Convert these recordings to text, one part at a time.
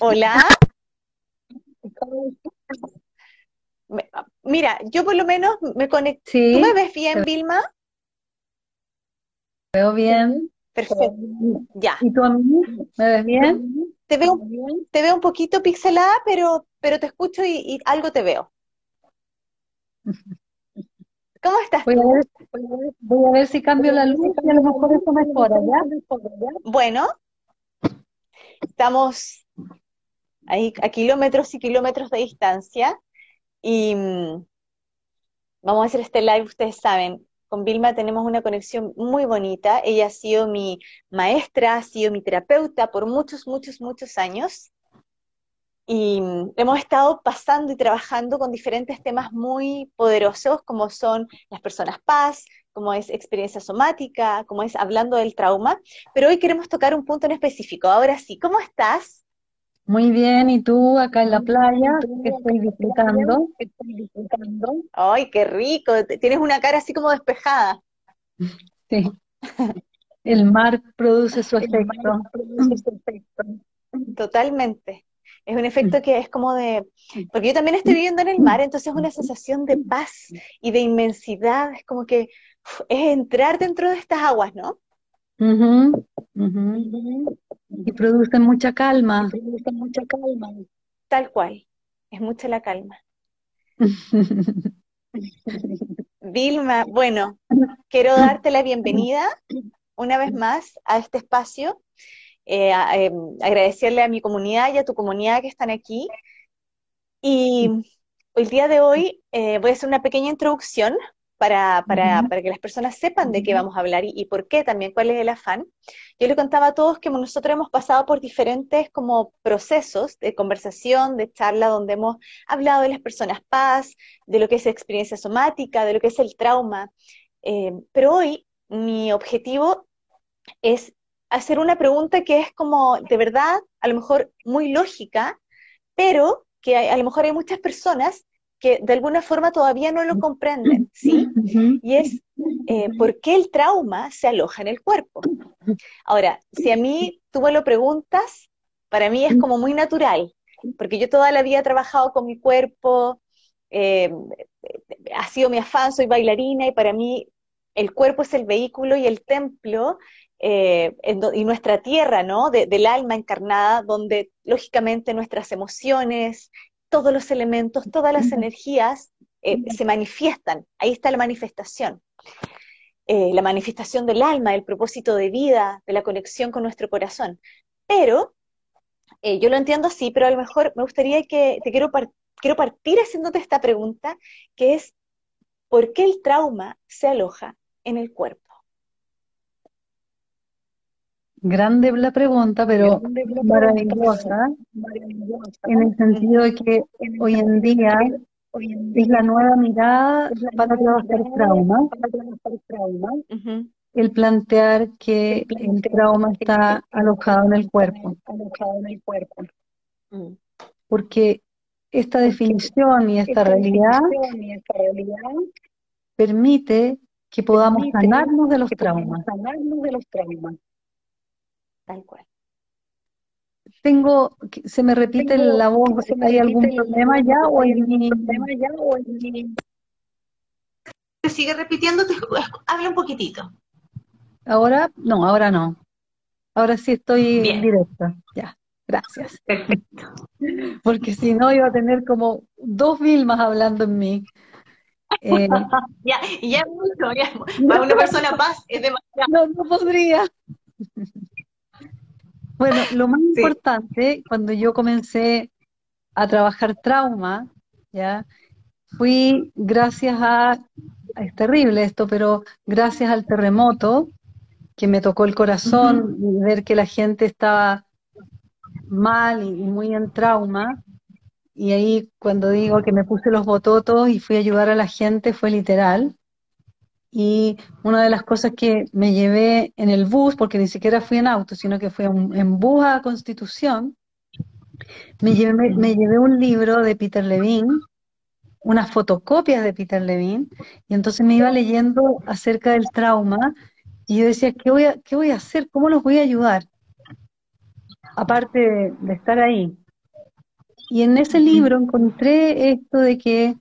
Hola. Mira, yo por lo menos me conecté. ¿Tú me ves bien, Vilma? veo bien. Perfecto. Ya. ¿Y tú a mí? ¿Me ves bien? Te veo, te veo un poquito pixelada, pero, pero te escucho y, algo te veo. ¿Cómo estás? Voy a, ver, voy a ver si cambio la luz y a lo mejor eso mejora, ¿ya? Bueno, estamos ahí a kilómetros y kilómetros de distancia y mm, vamos a hacer este live, ustedes saben, con Vilma tenemos una conexión muy bonita. Ella ha sido mi maestra, ha sido mi terapeuta por muchos, muchos, muchos años. Y mm, hemos estado pasando y trabajando con diferentes temas muy poderosos, como son las personas paz, como es experiencia somática, como es hablando del trauma. Pero hoy queremos tocar un punto en específico. Ahora sí, ¿cómo estás? Muy bien, ¿y tú acá en la playa? que estoy disfrutando? Ay, qué rico, tienes una cara así como despejada. Sí, el mar produce su efecto. Totalmente. Es un efecto que es como de, porque yo también estoy viviendo en el mar, entonces es una sensación de paz y de inmensidad, es como que es entrar dentro de estas aguas, ¿no? Y produce mucha calma. produce mucha calma. Tal cual, es mucha la calma. Vilma, bueno, quiero darte la bienvenida una vez más a este espacio, eh, em, agradecerle a mi comunidad y a tu comunidad que están aquí. Y el día de hoy eh, voy a hacer una pequeña introducción para, para, para, que las personas sepan de qué vamos a hablar y, por qué también, cuál es el afán. Yo le contaba a todos que nosotros hemos pasado por diferentes como procesos de conversación, de charla, donde hemos hablado de las personas paz, de lo que es experiencia somática, de lo que es el trauma. Eh, pero hoy mi objetivo es hacer una pregunta que es como de verdad, a lo mejor muy lógica, pero que a lo mejor hay muchas personas que de alguna forma todavía no lo comprenden, ¿sí? Y es eh, por qué el trauma se aloja en el cuerpo. Ahora, si a mí tú me lo preguntas, para mí es como muy natural, porque yo toda la vida he trabajado con mi cuerpo, eh, ha sido mi afán, soy bailarina y para mí el cuerpo es el vehículo y el templo eh, y nuestra tierra, ¿no? del alma encarnada, donde lógicamente nuestras emociones, todos los elementos, todas las energías eh, se manifiestan. Ahí está la manifestación. Eh, la manifestación del alma, del propósito de vida, de la conexión con nuestro corazón. Pero, eh, yo lo entiendo así, pero a lo mejor me gustaría que, te quiero, quiero partir haciéndote esta pregunta, que es, ¿por qué el trauma se aloja en el cuerpo? Grande la pregunta, pero maravillosa, en el sentido de que hoy en día es la nueva mirada para trabajar trauma, el plantear que el trauma está alojado en el cuerpo. Mm. Porque esta definición y esta realidad permite que podamos sanarnos de los traumas tal cual. Tengo, se me repite la voz, ¿hay algún problema ya o hay problema ya o sigue repitiendo, habla un poquitito. Ahora, no, ahora no. Ahora sí estoy directa. Ya, gracias. Perfecto. Porque si no iba a tener como dos Vilmas hablando en mí. Eh, ya, ya es mucho, ya, para una persona más es demasiado. No, no podría. Bueno, lo más importante, cuando yo comencé a trabajar trauma, ¿ya? Fui gracias a, es terrible esto, pero gracias al terremoto, que me tocó el corazón, ver que la gente estaba mal y, muy en trauma, y ahí cuando digo que me puse los bototos y fui a ayudar a la gente, fue literal, y una de las cosas que me llevé en el bus, porque ni siquiera fui en auto, sino que fui en, bus a Constitución, me llevé, un libro de Peter Levine, unas fotocopias de Peter Levine, y entonces me iba leyendo acerca del trauma, y yo decía, ¿qué voy a, qué voy a hacer? ¿Cómo los voy a ayudar? aparte de, estar ahí. Y en ese libro encontré esto de que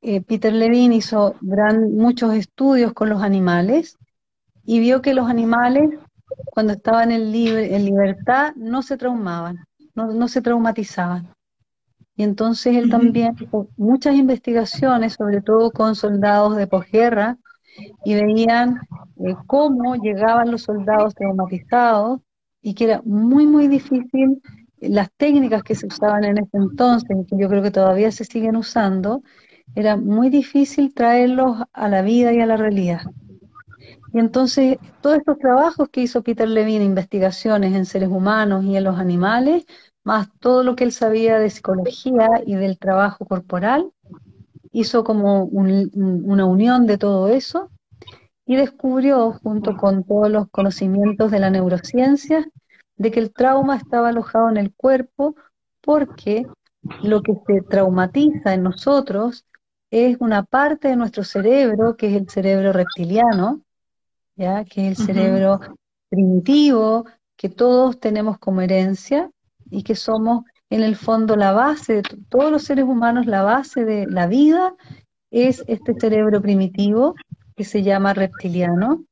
eh, Peter Levine hizo gran, muchos estudios con los animales y vio que los animales, cuando estaban en, libre, en libertad, no se traumaban, no, no se traumatizaban. Y entonces él también hizo muchas investigaciones, sobre todo con soldados de posguerra, y veían eh, cómo llegaban los soldados traumatizados y que era muy, muy difícil las técnicas que se usaban en ese entonces, que yo creo que todavía se siguen usando, era muy difícil traerlos a la vida y a la realidad. Y entonces todos estos trabajos que hizo Peter Levine, investigaciones en seres humanos y en los animales, más todo lo que él sabía de psicología y del trabajo corporal, hizo como una unión de todo eso y descubrió, junto con todos los conocimientos de la neurociencia, de que el trauma estaba alojado en el cuerpo porque lo que se traumatiza en nosotros es una parte de nuestro cerebro, que es el cerebro reptiliano, ¿ya? que es el cerebro primitivo, que todos tenemos como herencia y que somos en el fondo la base de todos los seres humanos, la base de la vida es este cerebro primitivo que se llama reptiliano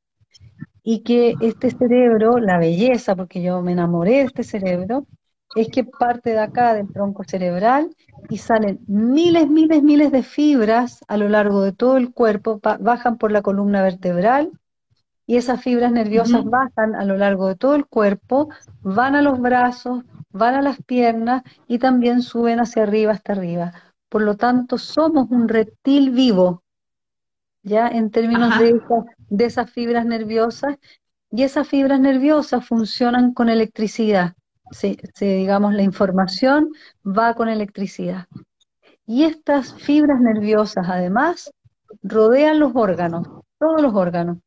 y que este cerebro, la belleza, porque yo me enamoré de este cerebro, es que parte de acá del tronco cerebral y salen miles, miles, miles de fibras a lo largo de todo el cuerpo, bajan por la columna vertebral y esas fibras nerviosas bajan a lo largo de todo el cuerpo, van a los brazos, van a las piernas y también suben hacia arriba hasta arriba. Por lo tanto, somos un reptil vivo, ya en términos de, de esas fibras nerviosas, y esas fibras nerviosas funcionan con electricidad. Se, digamos, la información va con electricidad. Y estas fibras nerviosas, además, rodean los órganos, todos los órganos.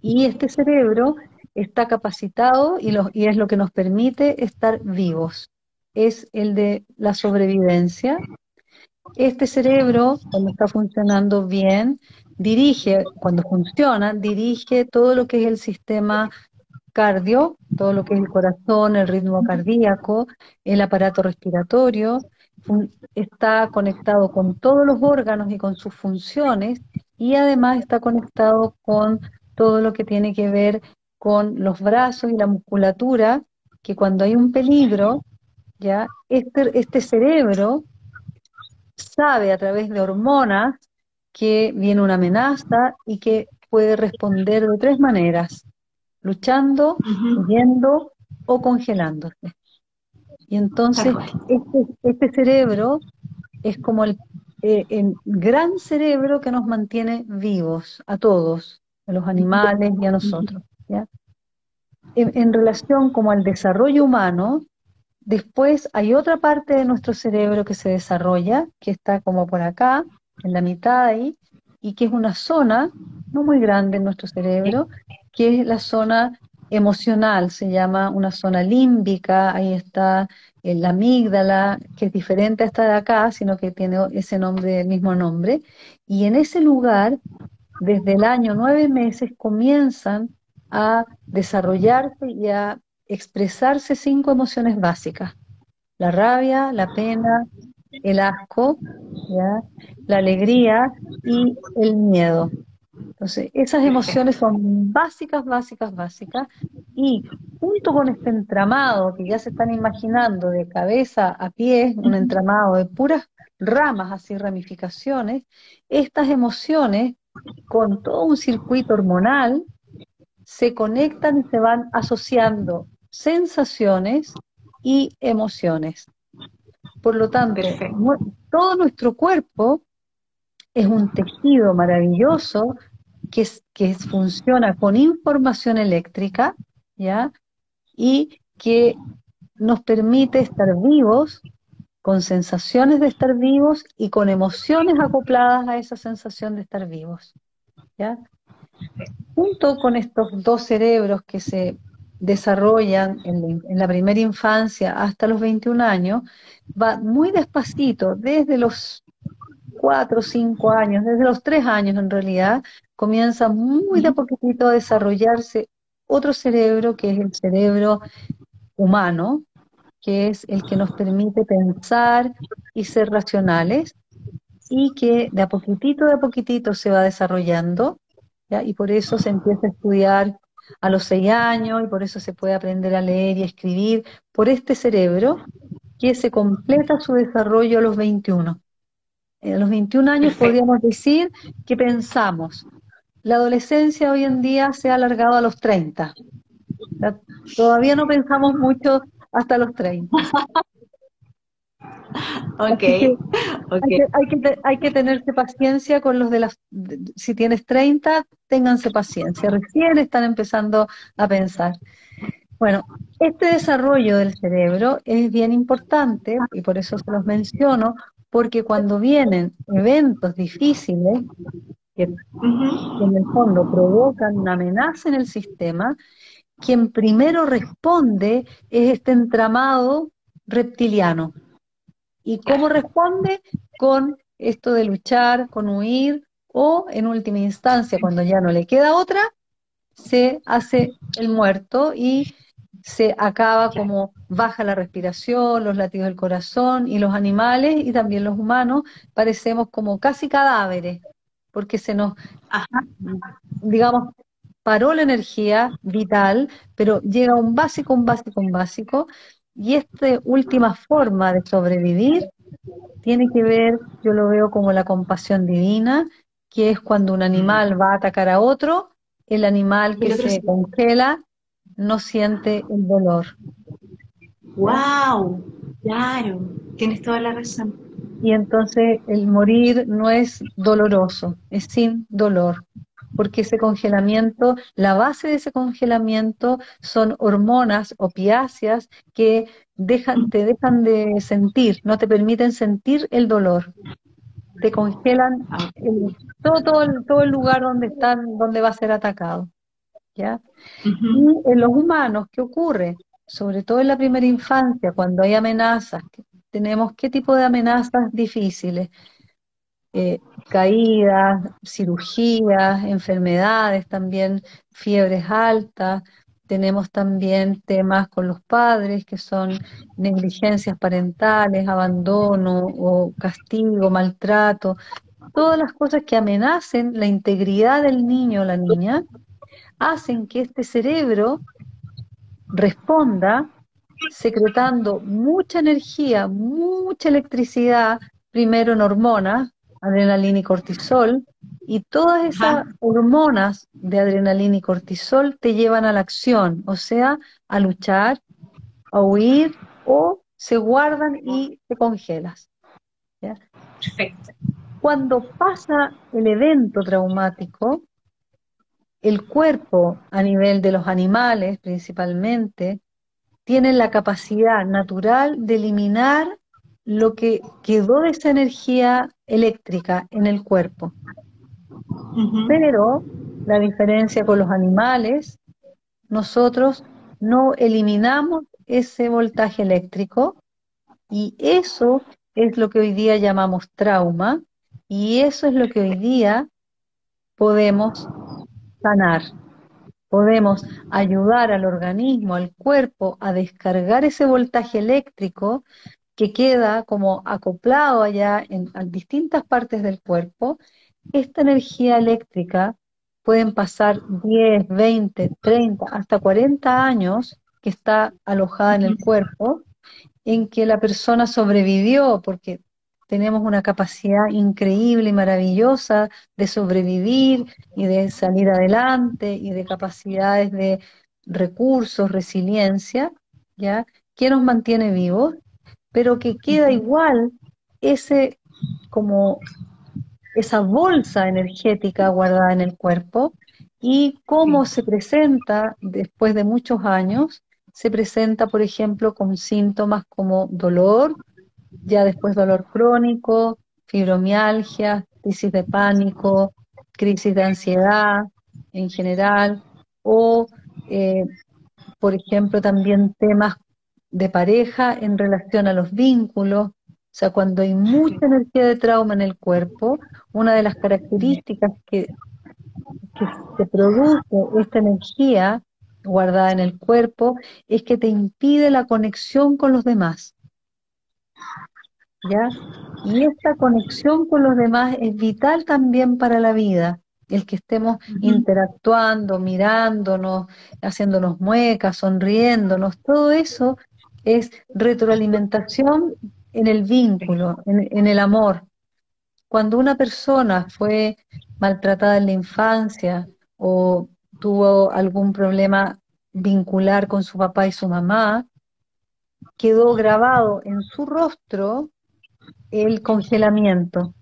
Y este cerebro está capacitado y, y es lo que nos permite estar vivos. Es el de la sobrevivencia. Este cerebro, cuando está funcionando bien, dirige, cuando funciona, dirige todo lo que es el sistema cardio, todo lo que es el corazón, el ritmo cardíaco, el aparato respiratorio, está conectado con todos los órganos y con sus funciones y además está conectado con todo lo que tiene que ver con los brazos y la musculatura, que cuando hay un peligro, ya este, este cerebro sabe a través de hormonas que viene una amenaza y que puede responder de tres maneras, luchando, huyendo o congelándose. Y entonces este, este, cerebro es como el, eh, el, gran cerebro que nos mantiene vivos a todos, a los animales y a nosotros. ¿ya? En, relación como al desarrollo humano, después hay otra parte de nuestro cerebro que se desarrolla, que está como por acá, en la mitad ahí, y que es una zona no muy grande en nuestro cerebro, que es la zona emocional, se llama una zona límbica, ahí está eh, la amígdala, que es diferente a esta de acá, sino que tiene ese nombre, el mismo nombre, y en ese lugar desde el año nueve meses comienzan a desarrollarse y a expresarse cinco emociones básicas. La rabia, la pena, el asco, la alegría y el miedo. Entonces, esas emociones son básicas, básicas, básicas, y junto con este entramado que ya se están imaginando de cabeza a pie, un entramado de puras ramas, así ramificaciones, estas emociones con todo un circuito hormonal, se conectan y se van asociando sensaciones y emociones. Por lo tanto, todo nuestro cuerpo es un tejido maravilloso que, que funciona con información eléctrica, ¿ya? Y que nos permite estar vivos con sensaciones de estar vivos y con emociones acopladas a esa sensación de estar vivos. ¿ya? Junto con estos dos cerebros que se desarrollan en, la primera infancia hasta los 21 años, va muy despacito, desde los 4 o 5 años, desde los 3 años en realidad, comienza muy de poquitito a desarrollarse otro cerebro que es el cerebro humano, que es el que nos permite pensar y ser racionales, y que de a poquitito, de a poquitito se va desarrollando, y por eso se empieza a estudiar a los seis años, y por eso se puede aprender a leer y a escribir, por este cerebro que se completa su desarrollo a los 21. A los 21 años podríamos decir que pensamos. La adolescencia hoy en día se ha alargado a los 30. Todavía no pensamos mucho hasta los 30. Okay, Hay, que, hay, que, tenerse paciencia con los de las... Si tienes 30, ténganse paciencia. Recién están empezando a pensar. Bueno, este desarrollo del cerebro es bien importante y por eso se los menciono, porque cuando vienen eventos difíciles, que en el fondo provocan una amenaza en el sistema, quien primero responde es este entramado reptiliano. ¿Y cómo responde? Con esto de luchar, con huir, o en última instancia, cuando ya no le queda otra, se hace el muerto y se acaba como baja la respiración, los latidos del corazón y los animales y también los humanos parecemos como casi cadáveres, porque se nos, digamos, paró la energía vital, pero llega un básico, un básico, un básico, y esta última forma de sobrevivir tiene que ver, yo lo veo como la compasión divina, que es cuando un animal va a atacar a otro, el animal que se congela no siente el dolor. ¡Wow! Claro, tienes toda la razón. Y entonces el morir no es doloroso, es sin dolor, porque ese congelamiento, la base de ese congelamiento son hormonas opiáceas que dejan, te dejan de sentir, no te permiten sentir el dolor. Te congelan todo, todo, el, todo el lugar donde están, donde va a ser atacado. ¿ya? Y en los humanos, ¿qué ocurre? Sobre todo en la primera infancia, cuando hay amenazas, tenemos qué tipo de amenazas difíciles, eh, caídas, cirugías, enfermedades también, fiebres altas, tenemos también temas con los padres que son negligencias parentales, abandono o castigo, maltrato, todas las cosas que amenacen la integridad del niño o la niña hacen que este cerebro responda secretando mucha energía, mucha electricidad, primero en hormonas, adrenalina y cortisol, y todas esas hormonas de adrenalina y cortisol te llevan a la acción, o sea, a luchar, a huir o se guardan y te congelas. Perfecto. Cuando pasa el evento traumático, el cuerpo a nivel de los animales principalmente tiene la capacidad natural de eliminar lo que quedó de esa energía eléctrica en el cuerpo. Pero la diferencia con los animales, nosotros no eliminamos ese voltaje eléctrico y eso es lo que hoy día llamamos trauma y eso es lo que hoy día podemos sanar. Podemos ayudar al organismo, al cuerpo, a descargar ese voltaje eléctrico que queda como acoplado allá en, distintas partes del cuerpo. Esta energía eléctrica pueden pasar 10, 20, 30, hasta 40 años que está alojada en el cuerpo, en que la persona sobrevivió porque tenemos una capacidad increíble y maravillosa de sobrevivir y de salir adelante y de capacidades de recursos, resiliencia, ¿ya? que nos mantiene vivos, pero que queda igual ese como esa bolsa energética guardada en el cuerpo y cómo se presenta después de muchos años, se presenta, por ejemplo, con síntomas como dolor, ya después dolor crónico, fibromialgia, crisis de pánico, crisis de ansiedad en general, o, eh, por ejemplo, también temas de pareja en relación a los vínculos. O sea, cuando hay mucha energía de trauma en el cuerpo, una de las características que, que se produce esta energía guardada en el cuerpo, es que te impide la conexión con los demás. ¿Ya? Y esta conexión con los demás es vital también para la vida, el que estemos interactuando, mirándonos, haciéndonos muecas, sonriéndonos, todo eso es retroalimentación en el vínculo, en, el amor. Cuando una persona fue maltratada en la infancia o tuvo algún problema vincular con su papá y su mamá, quedó grabado en su rostro el congelamiento.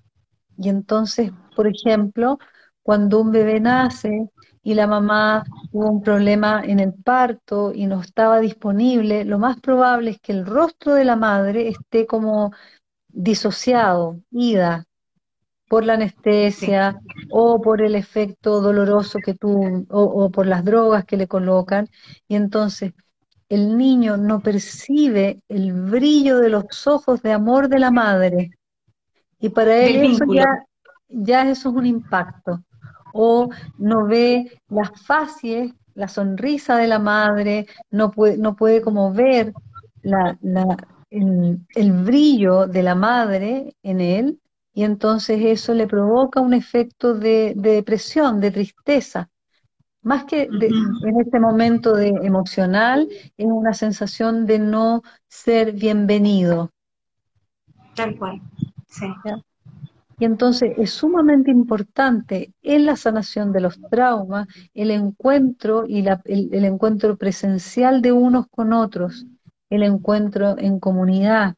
Y entonces, por ejemplo, cuando un bebé nace y la mamá tuvo un problema en el parto y no estaba disponible, lo más probable es que el rostro de la madre esté como disociado, ida, por la anestesia o por el efecto doloroso que tuvo o, por las drogas que le colocan. Y entonces el niño no percibe el brillo de los ojos de amor de la madre. Y para él eso ya, ya eso es un impacto. O no ve las facies, la sonrisa de la madre, no puede, no puede como ver la, el, el, brillo de la madre en él, y entonces eso le provoca un efecto de, de depresión, de tristeza. Más que en este momento de emocional, es una sensación de no ser bienvenido. Tal cual, sí. Y entonces es sumamente importante en la sanación de los traumas el encuentro y la, el, encuentro presencial de unos con otros, el encuentro en comunidad.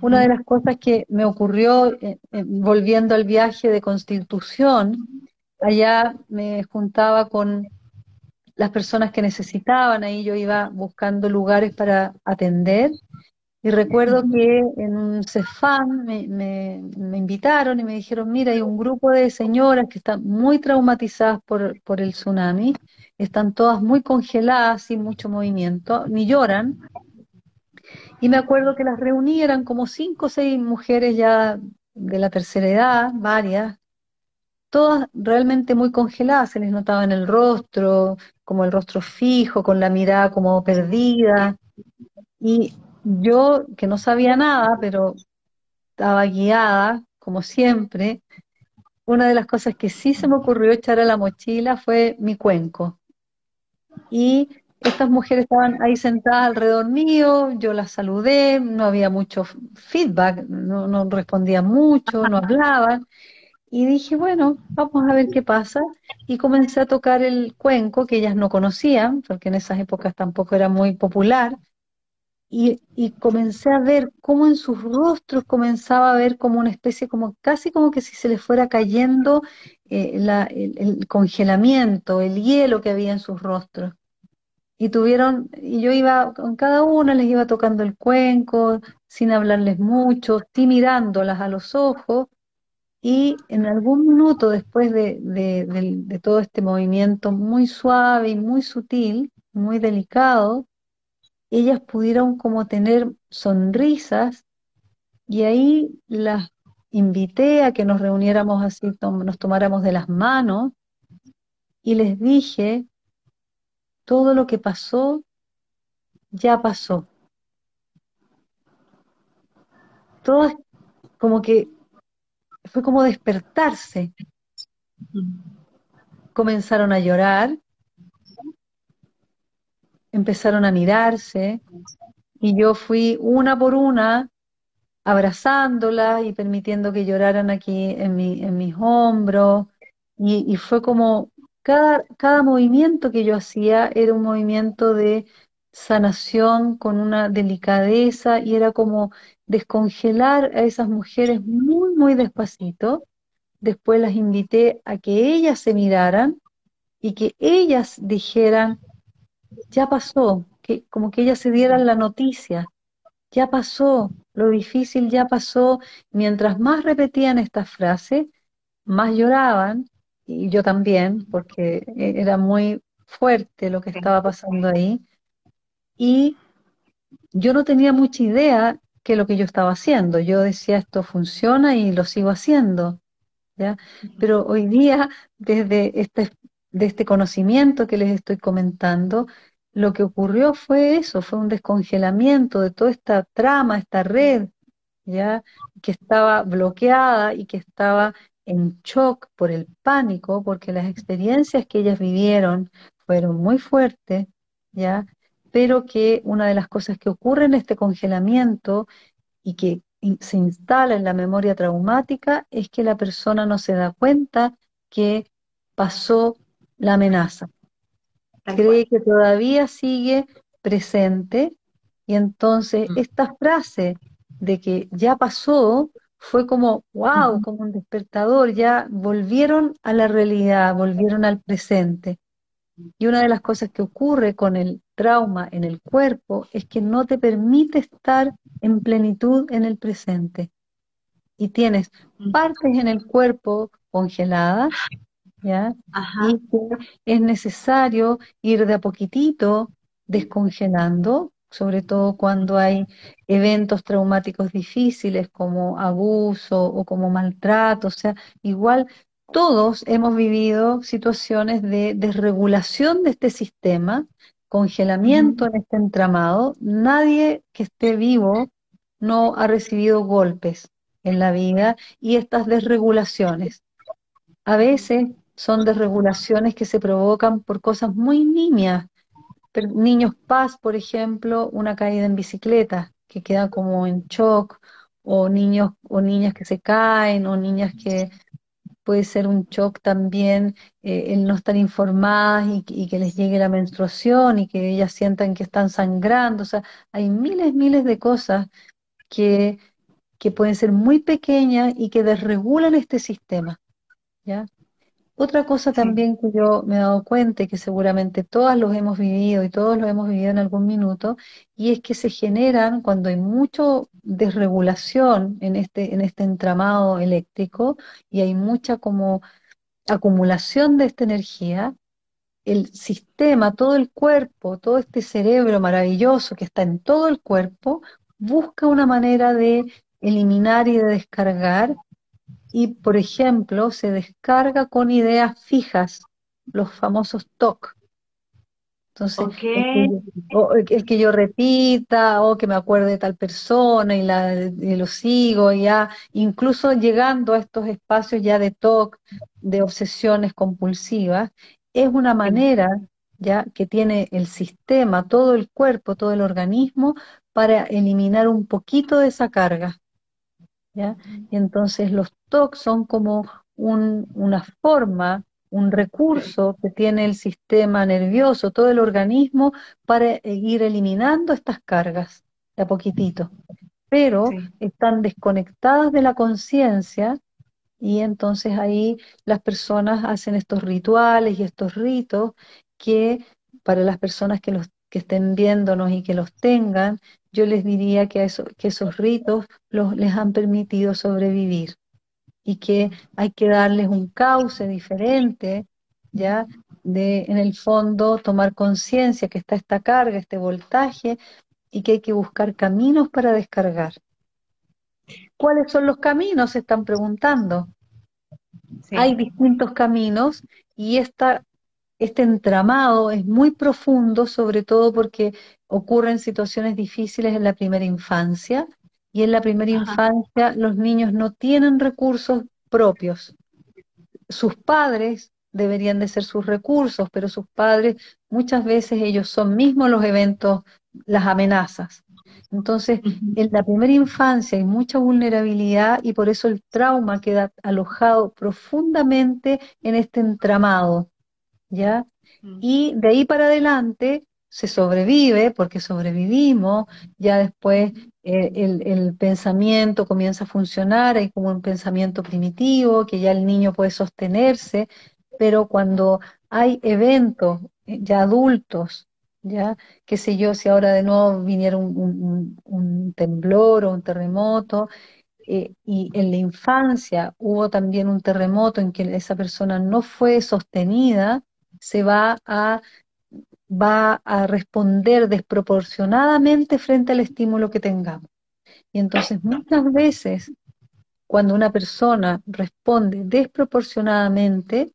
Una de las cosas que me ocurrió eh, eh, volviendo al viaje de constitución allá me juntaba con las personas que necesitaban, ahí yo iba buscando lugares para atender. Y recuerdo que en un CEFAM me, me, invitaron y me dijeron, mira, hay un grupo de señoras que están muy traumatizadas por, por el tsunami, están todas muy congeladas, sin mucho movimiento, ni lloran. Y me acuerdo que las reuní, eran como cinco o seis mujeres ya de la tercera edad, varias, todas realmente muy congeladas, se les notaba en el rostro, como el rostro fijo, con la mirada como perdida. Y yo, que no sabía nada, pero estaba guiada, como siempre, una de las cosas que sí se me ocurrió echar a la mochila fue mi cuenco. Y estas mujeres estaban ahí sentadas alrededor mío, yo las saludé, no había mucho feedback, no, respondían mucho, no hablaban, y dije, bueno, vamos a ver qué pasa. Y comencé a tocar el cuenco que ellas no conocían, porque en esas épocas tampoco era muy popular. Y, comencé a ver cómo en sus rostros comenzaba a ver como una especie, como casi como que si se les fuera cayendo eh, el, congelamiento, el hielo que había en sus rostros. Y tuvieron, y yo iba con cada una, les iba tocando el cuenco, sin hablarles mucho, sí mirándolas a los ojos, y en algún minuto después de, todo este movimiento muy suave y muy sutil, muy delicado, ellas pudieron como tener sonrisas y ahí las invité a que nos reuniéramos así, nos tomáramos de las manos y les dije, todo lo que pasó, ya pasó. Todo es como que fue como despertarse. Comenzaron a llorar, empezaron a mirarse y yo fui una por una abrazándola y permitiendo que lloraran aquí en, mi, en mis hombros y, y fue como cada, cada movimiento que yo hacía era un movimiento de sanación con una delicadeza y era como descongelar a esas mujeres muy, muy despacito. Después las invité a que ellas se miraran y que ellas dijeran, ya pasó, que como que ellas se dieran la noticia, ya pasó, lo difícil ya pasó. Mientras más repetían esta frase, más lloraban, y yo también, porque e-, era muy fuerte lo que estaba pasando ahí. Y yo no tenía mucha idea que lo que yo estaba haciendo. Yo decía, esto funciona y lo sigo haciendo. ¿ya? Pero hoy día, desde esta de este conocimiento que les estoy comentando, lo que ocurrió fue eso, fue un descongelamiento de toda esta trama, esta red, ya que estaba bloqueada y que estaba en shock por el pánico, porque las experiencias que ellas vivieron fueron muy fuertes, ya, pero que una de las cosas que ocurre en este congelamiento y que se instala en la memoria traumática es que la persona no se da cuenta que pasó la amenaza. Cree que todavía sigue presente y entonces mm. esta frase de que ya pasó fue como, wow, como un despertador, ya volvieron a la realidad, volvieron al presente. Y una de las cosas que ocurre con el trauma en el cuerpo es que no te permite estar en plenitud en el presente. Y tienes mm. partes en el cuerpo congeladas, ¿ya? Y que es necesario ir de a poquitito descongelando, sobre todo cuando hay eventos traumáticos difíciles como abuso o como maltrato, o sea, igual todos hemos vivido situaciones de desregulación de este sistema, congelamiento en este entramado. Nadie que esté vivo no ha recibido golpes en la vida y estas desregulaciones. A veces son desregulaciones que se provocan por cosas muy niñas. Niños paz, por ejemplo, una caída en bicicleta que queda como en shock, o niños o niñas que se caen, o niñas que puede ser un shock también eh, el no estar informadas y, que les llegue la menstruación y que ellas sientan que están sangrando. O sea, hay miles, miles de cosas que, que pueden ser muy pequeñas y que desregulan este sistema. ¿ya? Otra cosa también que yo me he dado cuenta y que seguramente todas los hemos vivido y todos lo hemos vivido en algún minuto, y es que se generan cuando hay mucha desregulación en este, en este entramado eléctrico y hay mucha como acumulación de esta energía, el sistema, todo el cuerpo, todo este cerebro maravilloso que está en todo el cuerpo, busca una manera de eliminar y de descargar y, por ejemplo, se descarga con ideas fijas, los famosos TOC. Entonces, el, que, yo repita o que me acuerde de tal persona y, la, lo sigo, ya, incluso llegando a estos espacios ya de TOC, de obsesiones compulsivas, es una manera ya que tiene el sistema, todo el cuerpo, todo el organismo, para eliminar un poquito de esa carga. Y entonces los TOC son como una forma, un recurso que tiene el sistema nervioso, todo el organismo, para ir eliminando estas cargas de a poquitito. Pero están desconectadas de la conciencia y entonces ahí las personas hacen estos rituales y estos ritos que para las personas que los que estén viéndonos y que los tengan, yo les diría que, eso, que esos ritos los, les han permitido sobrevivir y que hay que darles un cauce diferente, ¿ya? De, en el fondo, tomar conciencia que está esta carga, este voltaje, y que hay que buscar caminos para descargar. ¿Cuáles son los caminos? Se están preguntando. Hay distintos caminos y esta este entramado es muy profundo, sobre todo porque ocurren situaciones difíciles en la primera infancia y en la primera infancia los niños no tienen recursos propios. Sus padres deberían de ser sus recursos, pero sus padres muchas veces ellos son mismos los eventos, las amenazas. Entonces, en la primera infancia hay mucha vulnerabilidad y por eso el trauma queda alojado profundamente en este entramado. ¿Ya? Mm. Y de ahí para adelante se sobrevive, porque sobrevivimos, ya después eh, el, pensamiento comienza a funcionar, hay como un pensamiento primitivo, que ya el niño puede sostenerse, pero cuando hay eventos eh, ya adultos, ya, qué sé yo, si ahora de nuevo viniera un, temblor o un terremoto, eh, y en la infancia hubo también un terremoto en que esa persona no fue sostenida, se va a, va a responder desproporcionadamente frente al estímulo que tengamos. Y entonces muchas veces cuando una persona responde desproporcionadamente,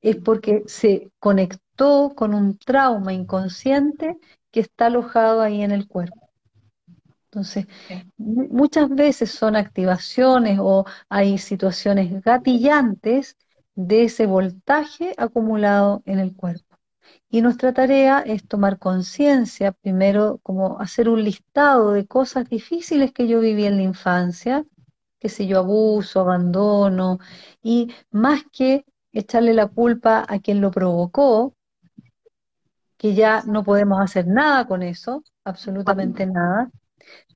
es porque se conectó con un trauma inconsciente que está alojado ahí en el cuerpo. Entonces, muchas veces son activaciones o hay situaciones gatillantes de ese voltaje acumulado en el cuerpo. Y nuestra tarea es tomar conciencia, primero como hacer un listado de cosas difíciles que yo viví en la infancia, que si yo abuso, abandono, y más que echarle la culpa a quien lo provocó, que ya no podemos hacer nada con eso, absolutamente nada,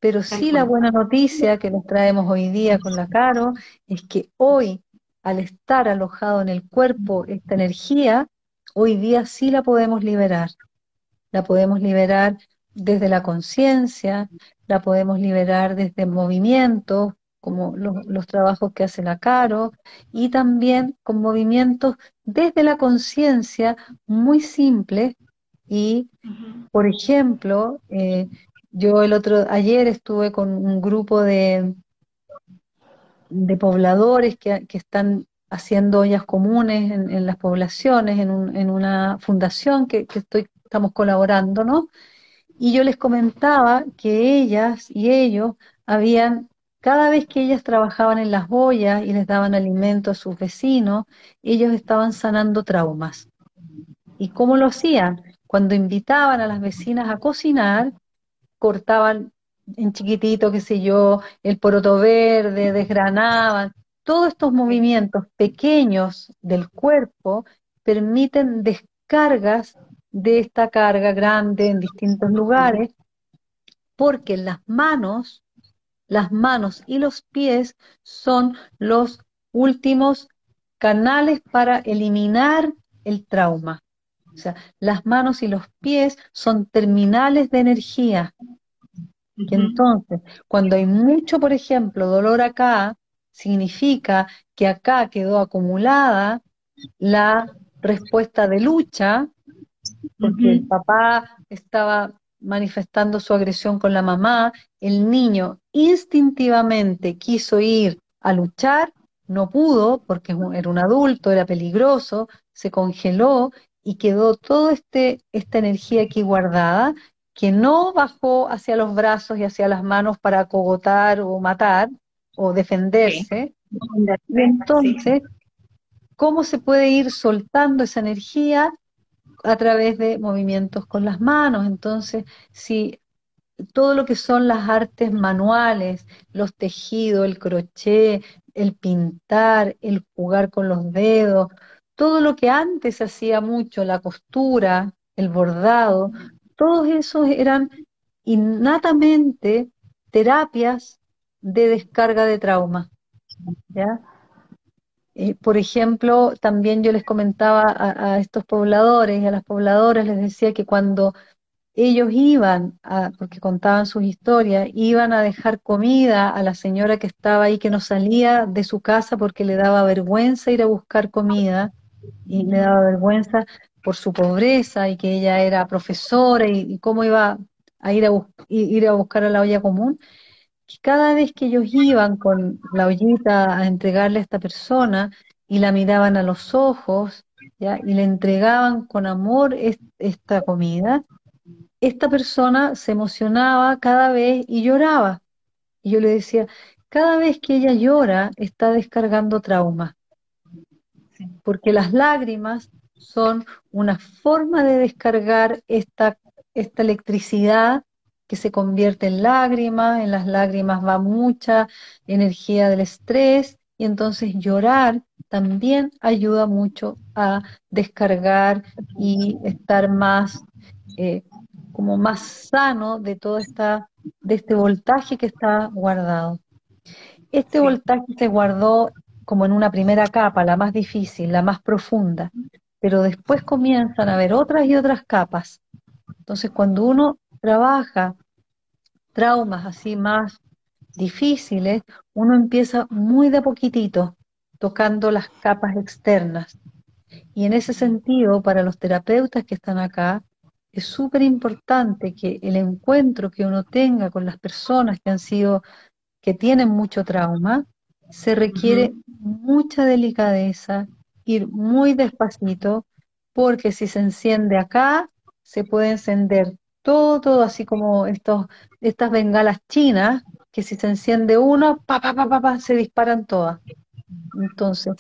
pero sí la buena noticia que nos traemos hoy día con la Caro es que hoy, al estar alojado en el cuerpo esta energía, hoy día sí la podemos liberar. La podemos liberar desde la conciencia, la podemos liberar desde movimientos, como los, trabajos que hace la Caro, y también con movimientos desde la conciencia muy simples. Y, por ejemplo, eh, yo el otro, ayer estuve con un grupo de, de pobladores que, que están haciendo ollas comunes en, las poblaciones, en, una fundación que, estoy, estamos colaborando, ¿no? Y yo les comentaba que ellas y ellos habían, cada vez que ellas trabajaban en las ollas y les daban alimento a sus vecinos, ellos estaban sanando traumas. ¿Y cómo lo hacían? Cuando invitaban a las vecinas a cocinar, cortaban en chiquitito, qué sé yo, el poroto verde, desgranaban, todos estos movimientos pequeños del cuerpo permiten descargas de esta carga grande en distintos lugares, porque las manos, las manos y los pies son los últimos canales para eliminar el trauma. O sea, las manos y los pies son terminales de energía. Entonces, cuando hay mucho, por ejemplo, dolor acá, significa que acá quedó acumulada la respuesta de lucha, porque el papá estaba manifestando su agresión con la mamá, el niño instintivamente quiso ir a luchar, no pudo porque era un adulto, era peligroso, se congeló y quedó toda este, esta energía aquí guardada que no bajó hacia los brazos y hacia las manos para cogotar o matar, o defenderse. entonces, ¿cómo se puede ir soltando esa energía? A través de movimientos con las manos. Entonces, si todo lo que son las artes manuales, los tejidos, el crochet, el pintar, el jugar con los dedos, todo lo que antes se hacía mucho, la costura, el bordado, todos esos eran innatamente terapias de descarga de trauma. ¿ya? Eh, por ejemplo, también yo les comentaba a, estos pobladores y a las pobladoras, les decía que cuando ellos iban, a, porque contaban sus historias, iban a dejar comida a la señora que estaba ahí, que no salía de su casa porque le daba vergüenza ir a buscar comida y le daba vergüenza por su pobreza y que ella era profesora y, cómo iba a ir a, ir a buscar a la olla común cada vez que ellos iban con la ollita a entregarle a esta persona y la miraban a los ojos ¿ya? y le entregaban con amor esta comida, esta persona se emocionaba cada vez y lloraba. Y yo le decía, cada vez que ella llora está descargando trauma, porque las lágrimas son una forma de descargar esta, esta electricidad que se convierte en lágrimas, en las lágrimas va mucha energía del estrés y entonces llorar también ayuda mucho a descargar y estar más, eh, como más sano de todo esta, de este voltaje que está guardado. Este voltaje se guardó como en una primera capa, la más difícil, la más profunda, pero después comienzan a haber otras y otras capas. Entonces, cuando uno trabaja traumas así más difíciles, uno empieza muy de poquitito, tocando las capas externas. Y en ese sentido, para los terapeutas que están acá, es súper importante que el encuentro que uno tenga con las personas que han sido, que tienen mucho trauma, se requiere mucha delicadeza ir muy despacito, porque si se enciende acá, se puede encender todo, todo así como estos, estas bengalas chinas, que si se enciende uno, pa, pa, pa, pa, se disparan todas. Entonces,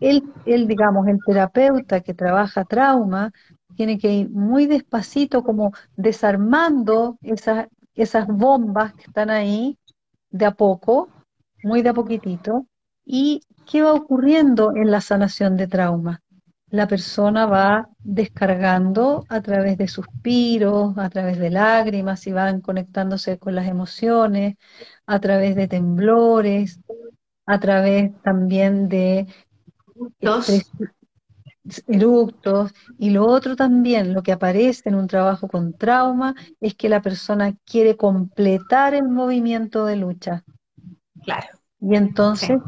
él, él, digamos, el terapeuta que trabaja trauma, tiene que ir muy despacito, como desarmando esas, esas bombas que están ahí, de a poco, muy de a poquitito. ¿Y qué va ocurriendo en la sanación de trauma? La persona va descargando a través de suspiros, a través de lágrimas, y van conectándose con las emociones, a través de temblores, a través también de eructos. Y lo otro también, lo que aparece en un trabajo con trauma, es que la persona quiere completar el movimiento de lucha. Claro. Y entonces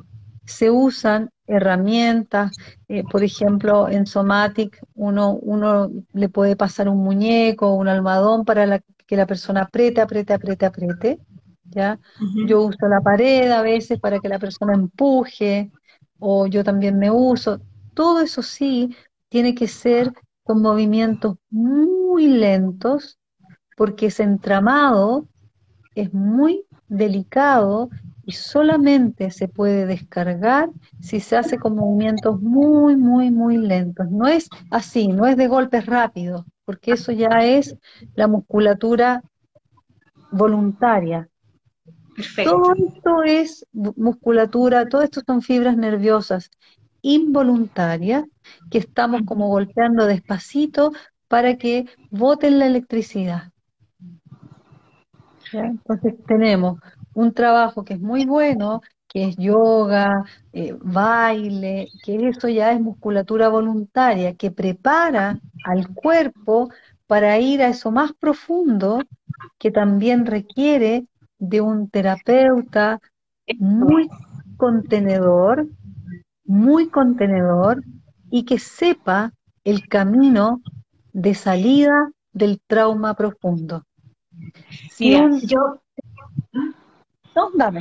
se usan herramientas, eh, por ejemplo, en Somatic uno, uno le puede pasar un muñeco, un almohadón para que la persona apriete, apriete, apriete, apriete. ¿ya? Yo uso la pared a veces para que la persona empuje, o yo también me uso. Todo eso sí tiene que ser con movimientos muy lentos, porque ese entramado es muy delicado y solamente se puede descargar si se hace con movimientos muy, muy, muy lentos. No es así, no es de golpes rápidos, porque eso ya es la musculatura voluntaria. Todo esto es musculatura, todo esto son fibras nerviosas involuntarias que estamos como golpeando despacito para que boten la electricidad. Entonces tenemos un trabajo que es muy bueno, que es yoga, eh, baile, que eso ya es musculatura voluntaria, que prepara al cuerpo para ir a eso más profundo que también requiere de un terapeuta muy contenedor, muy contenedor y que sepa el camino de salida del trauma profundo. Si yo no, dame.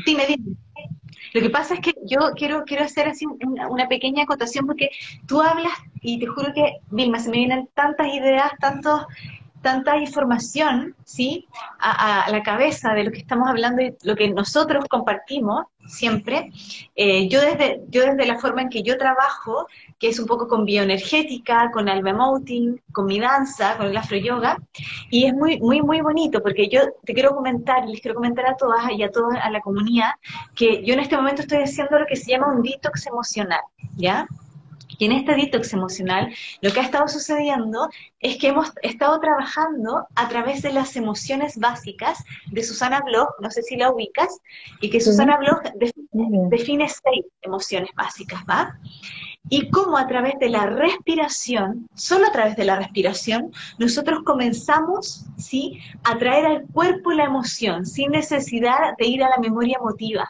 Lo que pasa es que yo quiero, quiero hacer así una, pequeña acotación porque tú hablas y te juro que, Vilma, se me vienen tantas ideas, tantos, tanta información, ¿sí? A, la cabeza de lo que estamos hablando y lo que nosotros compartimos siempre. Eh, yo, desde, yo desde la forma en que yo trabajo, que es un poco con bioenergética, con alma emoting, con mi danza, con el afro yoga, y es muy, muy, muy bonito, porque yo te quiero comentar, les quiero comentar a todas y a toda a la comunidad, que yo en este momento estoy haciendo lo que se llama un detox emocional, ¿ya? Y en este detox emocional, lo que ha estado sucediendo es que hemos estado trabajando a través de las emociones básicas de Susana Bloch, no sé si la ubicas, y que Susana Bloch define, seis emociones básicas, ¿va? y cómo a través de la respiración, solo a través de la respiración, nosotros comenzamos ¿sí? a traer al cuerpo la emoción sin necesidad de ir a la memoria emotiva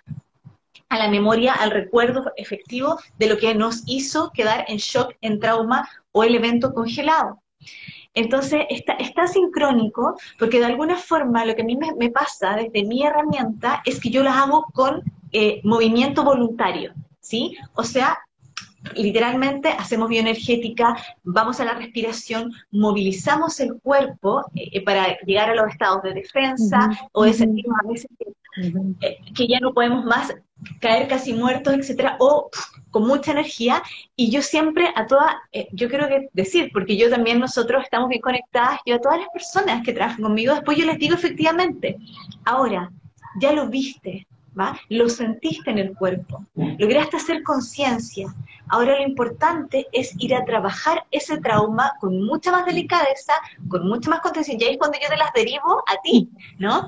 a la memoria, al recuerdo efectivo de lo que nos hizo quedar en shock, en trauma o el evento congelado. Entonces, está, está sincrónico porque de alguna forma lo que a mí me, pasa desde mi herramienta es que yo las hago con eh, movimiento voluntario, ¿sí? O sea, literalmente hacemos bioenergética, vamos a la respiración, movilizamos el cuerpo eh, eh, para llegar a los estados de defensa o de sentirnos a veces que, ya no podemos más caer casi muertos, etcétera, o con mucha energía. Y yo siempre a todas, eh, yo quiero decir, porque yo también nosotros estamos bien conectadas, yo a todas las personas que trabajan conmigo, después yo les digo efectivamente, ahora, ya lo viste, ¿va? Lo sentiste en el cuerpo, lograste hacer conciencia. Ahora lo importante es ir a trabajar ese trauma con mucha más delicadeza, con mucha más contención. Y ahí es cuando yo te las derivo a ti, ¿no?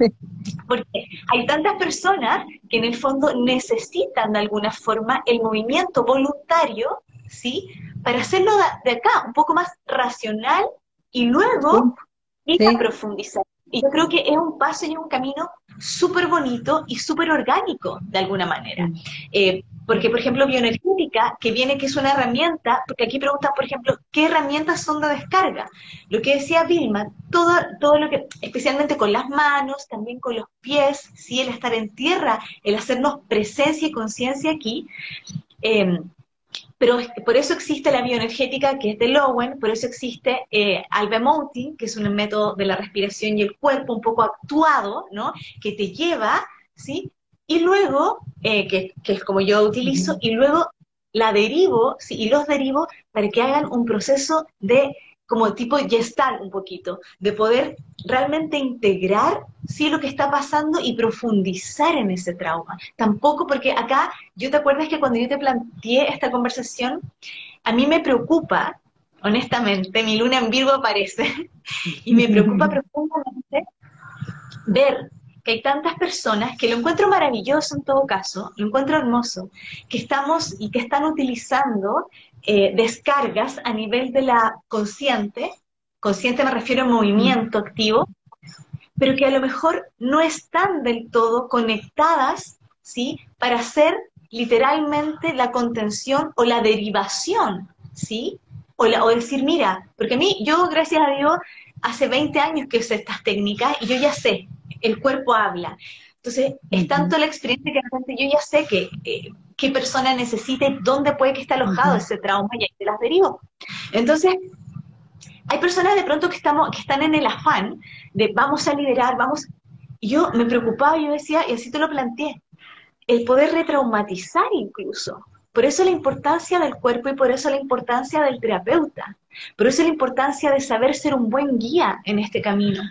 Porque hay tantas personas que en el fondo necesitan de alguna forma el movimiento voluntario, ¿sí? Para hacerlo de acá, un poco más racional y luego ir a profundizar. Y yo creo que es un paso y un camino súper bonito y súper orgánico, de alguna manera. Eh, porque, por ejemplo, bioenergética, que viene que es una herramienta, porque aquí preguntan, por ejemplo, ¿qué herramientas son de descarga? Lo que decía Vilma, todo, todo lo que, especialmente con las manos, también con los pies, ¿sí? el estar en tierra, el hacernos presencia y conciencia aquí, eh, pero por eso existe la bioenergética que es de Lowen, por eso existe eh, Albemoting, que es un método de la respiración y el cuerpo un poco actuado, ¿no? Que te lleva, ¿sí? Y luego, eh, que, que, es como yo utilizo, y luego la derivo, ¿sí? y los derivo para que hagan un proceso de como tipo gestal un poquito, de poder realmente integrar sí lo que está pasando y profundizar en ese trauma. Tampoco porque acá, yo te acuerdas que cuando yo te planteé esta conversación, a mí me preocupa, honestamente, mi luna en Virgo aparece, y me preocupa profundamente ver que hay tantas personas que lo encuentro maravilloso en todo caso, lo encuentro hermoso, que estamos y que están utilizando eh, descargas a nivel de la consciente, consciente me refiero a movimiento activo, pero que a lo mejor no están del todo conectadas, ¿sí? Para hacer literalmente la contención o la derivación, ¿sí? O, o decir, mira, porque a mí, yo gracias a Dios, hace 20 años que sé estas técnicas y yo ya sé, el cuerpo habla. Entonces, es tanto la experiencia que realmente yo ya sé que eh, qué persona necesita y dónde puede que esté alojado ese trauma y ahí te las derivo. Entonces, hay personas de pronto que, estamos, que están en el afán de vamos a liberar, vamos... Yo me preocupaba, yo decía, y así te lo planteé, el poder retraumatizar incluso. Por eso la importancia del cuerpo y por eso la importancia del terapeuta. Por eso la importancia de saber ser un buen guía en este camino.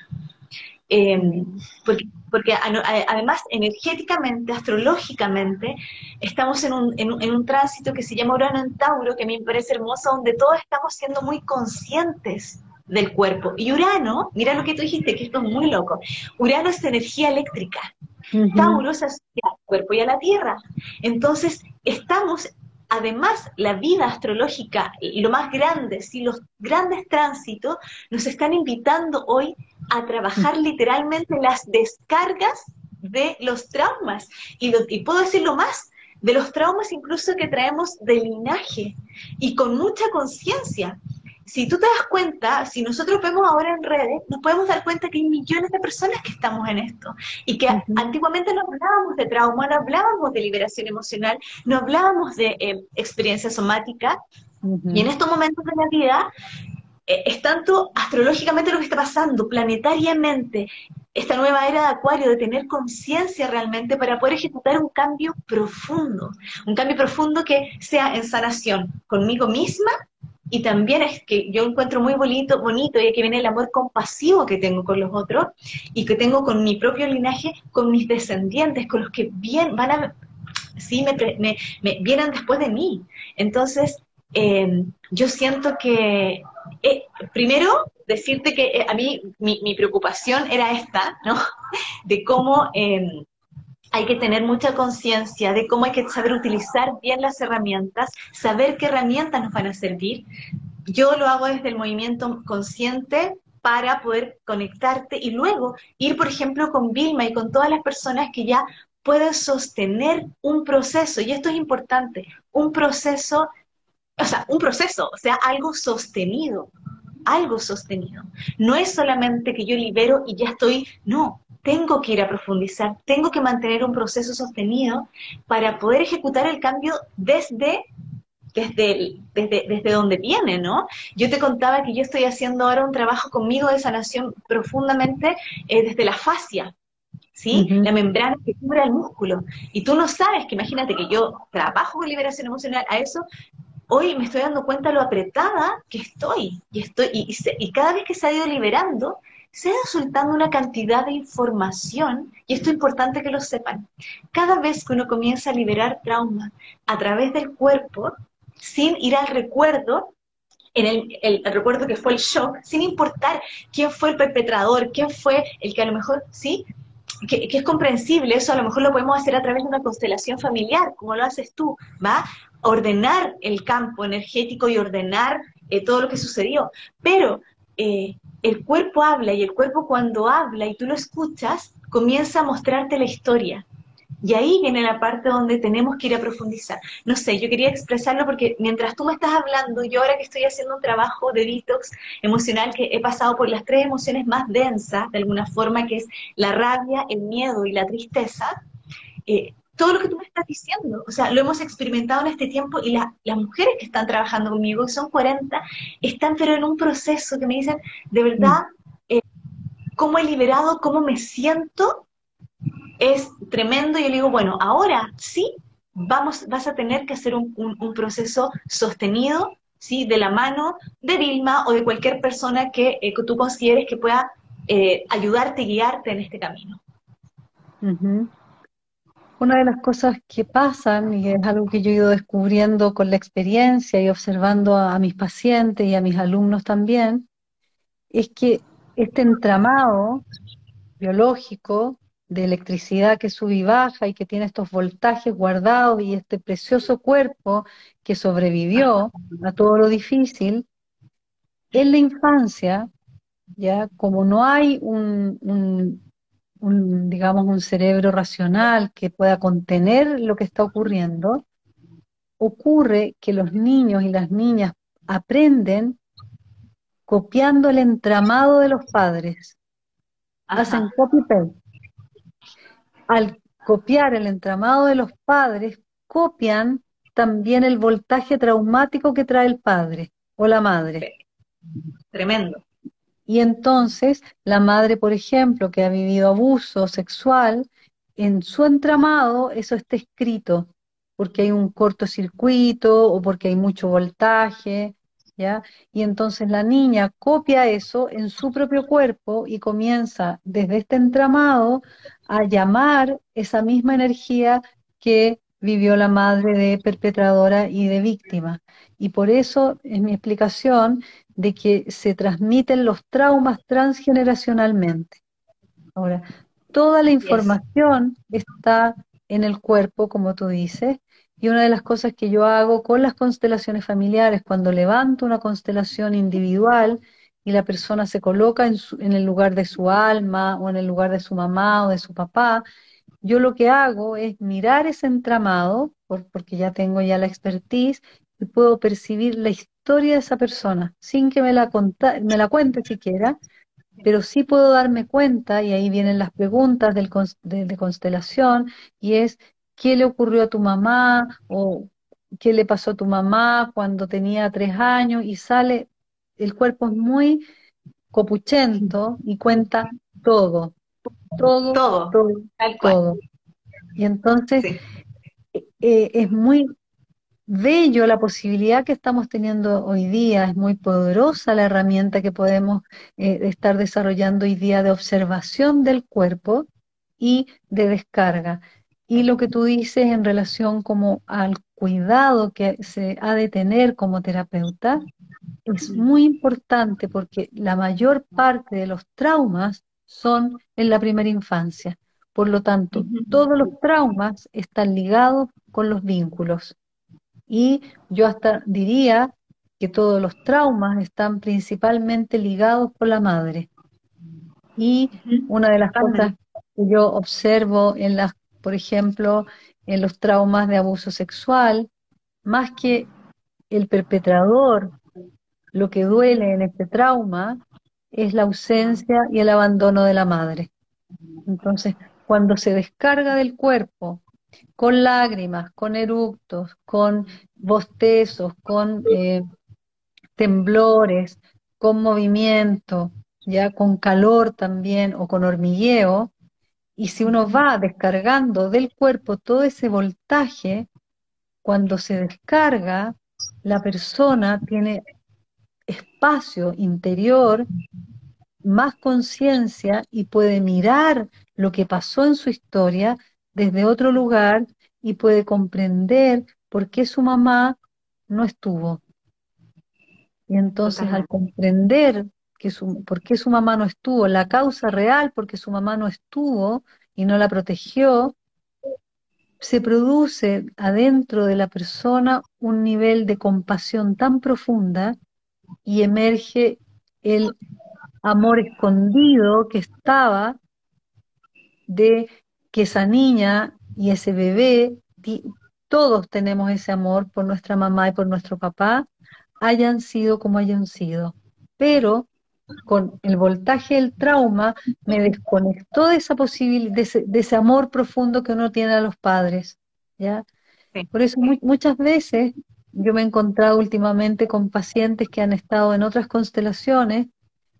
Eh, porque, porque además energéticamente, astrológicamente, estamos en un, en, un, tránsito que se llama Urano en Tauro, que a mí me parece hermoso, donde todos estamos siendo muy conscientes del cuerpo. Y Urano, mira lo que tú dijiste, que esto es muy loco, Urano es energía eléctrica, Tauro se asocia al cuerpo y a la Tierra. Entonces, estamos además la vida astrológica y lo más grande, si los grandes tránsitos nos están invitando hoy a trabajar literalmente las descargas de los traumas. Y, y puedo decirlo más, de los traumas incluso que traemos de linaje y con mucha conciencia. Si tú te das cuenta, si nosotros vemos ahora en redes, nos podemos dar cuenta que hay millones de personas que estamos en esto y que antiguamente no hablábamos de trauma, no hablábamos de liberación emocional, no hablábamos de eh, experiencia somática. Y en estos momentos de la vida es tanto astrológicamente lo que está pasando, planetariamente, esta nueva era de Acuario, de tener conciencia realmente para poder ejecutar un cambio profundo, un cambio profundo que sea en sanación conmigo misma y también es que yo encuentro muy bonito, bonito, y aquí viene el amor compasivo que tengo con los otros y que tengo con mi propio linaje, con mis descendientes, con los que bien van a, sí, me, me, vienen después de mí. Entonces, eh, yo siento que, eh, primero, decirte que eh, a mí mi, mi, preocupación era esta, ¿no? De cómo hay que tener mucha conciencia de cómo hay que saber utilizar bien las herramientas, saber qué herramientas nos van a servir. Yo lo hago desde el movimiento consciente para poder conectarte y luego ir, por ejemplo, con Vilma y con todas las personas que ya pueden sostener un proceso, y esto es importante, un proceso, o sea, un proceso, o sea, algo sostenido, algo sostenido. No es solamente que yo libero y ya estoy, no, tengo que ir a profundizar, tengo que mantener un proceso sostenido para poder ejecutar el cambio desde desde, desde, desde donde viene, ¿no? Yo te contaba que yo estoy haciendo ahora un trabajo conmigo de sanación profundamente eh, desde la fascia, ¿sí? La membrana que cubre el músculo. Y tú no sabes que imagínate que yo trabajo con liberación emocional, a eso hoy me estoy dando cuenta lo apretada que estoy. Y, estoy y, y cada vez que se ha ido liberando, se ha soltando una cantidad de información, y esto es importante que lo sepan. Cada vez que uno comienza a liberar trauma a través del cuerpo, sin ir al recuerdo, en el, recuerdo que fue el shock, sin importar quién fue el perpetrador, quién fue el que a lo mejor, sí, que, es comprensible, eso a lo mejor lo podemos hacer a través de una constelación familiar, como lo haces tú, ¿va? Ordenar el campo energético y ordenar eh, todo lo que sucedió. Pero eh, el cuerpo habla y el cuerpo cuando habla y tú lo escuchas, comienza a mostrarte la historia. Y ahí viene la parte donde tenemos que ir a profundizar. No sé, yo quería expresarlo porque mientras tú me estás hablando, yo ahora que estoy haciendo un trabajo de detox emocional, que he pasado por las tres emociones más densas, de alguna forma, que es la rabia, el miedo y la tristeza, eh, todo lo que tú me estás diciendo. O sea, lo hemos experimentado en este tiempo y las mujeres que están trabajando conmigo, que son 40, están pero en un proceso que me dicen, de verdad, eh, cómo he liberado, cómo me siento, es tremendo. Y yo le digo, bueno, ahora sí, vamos, vas a tener que hacer un, proceso sostenido, ¿sí? De la mano de Vilma o de cualquier persona que, eh, tú consideres que pueda eh, ayudarte guiarte en este camino. Una de las cosas que pasan, y es algo que yo he ido descubriendo con la experiencia y observando a, mis pacientes y a mis alumnos también, es que este entramado biológico de electricidad que sube y baja y que tiene estos voltajes guardados y este precioso cuerpo que sobrevivió a todo lo difícil, en la infancia, ya como no hay un, un, digamos, un cerebro racional que pueda contener lo que está ocurriendo, ocurre que los niños y las niñas aprenden copiando el entramado de los padres. Hacen copy-paste. Al copiar el entramado de los padres, copian también el voltaje traumático que trae el padre o la madre. Tremendo. Y entonces la madre, por ejemplo, que ha vivido abuso sexual, en su entramado eso está escrito, porque hay un cortocircuito o porque hay mucho voltaje, ¿ya? Y entonces la niña copia eso en su propio cuerpo y comienza desde este entramado a llamar esa misma energía que vivió la madre de perpetradora y de víctima. Y por eso es mi explicación de que se transmiten los traumas transgeneracionalmente. Ahora, toda la información está en el cuerpo, como tú dices, y una de las cosas que yo hago con las constelaciones familiares, cuando levanto una constelación individual y la persona se coloca en, en el lugar de su alma o en el lugar de su mamá o de su papá, yo lo que hago es mirar ese entramado, porque ya tengo ya la expertise, y puedo percibir la historia de esa persona, sin que me la, me la cuente siquiera, pero sí puedo darme cuenta, y ahí vienen las preguntas del, de, constelación, y es, ¿qué le ocurrió a tu mamá? o ¿qué le pasó a tu mamá cuando tenía tres años? Y sale, el cuerpo es muy copuchento y cuenta todo, todo, todo, todo. Y entonces eh, es muy bello la posibilidad que estamos teniendo hoy día, es muy poderosa la herramienta que podemos eh, estar desarrollando hoy día de observación del cuerpo y de descarga. Y lo que tú dices en relación como al cuidado que se ha de tener como terapeuta es muy importante porque la mayor parte de los traumas son en la primera infancia. Por lo tanto, todos los traumas están ligados con los vínculos. Y yo hasta diría que todos los traumas están principalmente ligados con la madre. Y una de las cosas que yo observo en las, por ejemplo, en los traumas de abuso sexual, más que el perpetrador, lo que duele en este trauma es la ausencia y el abandono de la madre. Entonces, cuando se descarga del cuerpo con lágrimas, con eructos, con bostezos, con eh, temblores, con movimiento, ya con calor también o con hormigueo, y si uno va descargando del cuerpo todo ese voltaje, cuando se descarga, la persona tiene espacio interior, más conciencia y puede mirar lo que pasó en su historia desde otro lugar y puede comprender por qué su mamá no estuvo. Y entonces al comprender que su, por qué su mamá no estuvo, la causa real porque su mamá no estuvo y no la protegió, se produce adentro de la persona un nivel de compasión tan profunda y emerge el amor escondido que estaba de que esa niña y ese bebé, todos tenemos ese amor por nuestra mamá y por nuestro papá, hayan sido como hayan sido. Pero con el voltaje del trauma, me desconectó de esa posibilidad, de ese, amor profundo que uno tiene a los padres, ¿ya? Por eso muchas veces yo me he encontrado últimamente con pacientes que han estado en otras constelaciones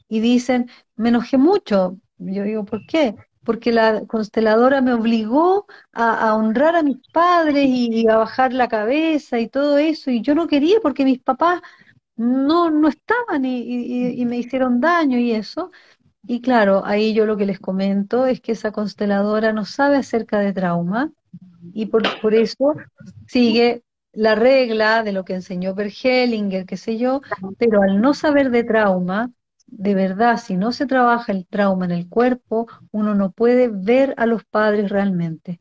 y dicen, me enojé mucho. Yo digo, ¿por qué? Porque la consteladora me obligó a, honrar a mis padres y, a bajar la cabeza y todo eso, y yo no quería porque mis papás no, no estaban y, me hicieron daño y eso. Y claro, ahí yo lo que les comento es que esa consteladora no sabe acerca de trauma y por, por eso sigue la regla de lo que enseñó Bergelinger, qué sé yo, pero al no saber de trauma, de verdad, si no se trabaja el trauma en el cuerpo, uno no puede ver a los padres realmente,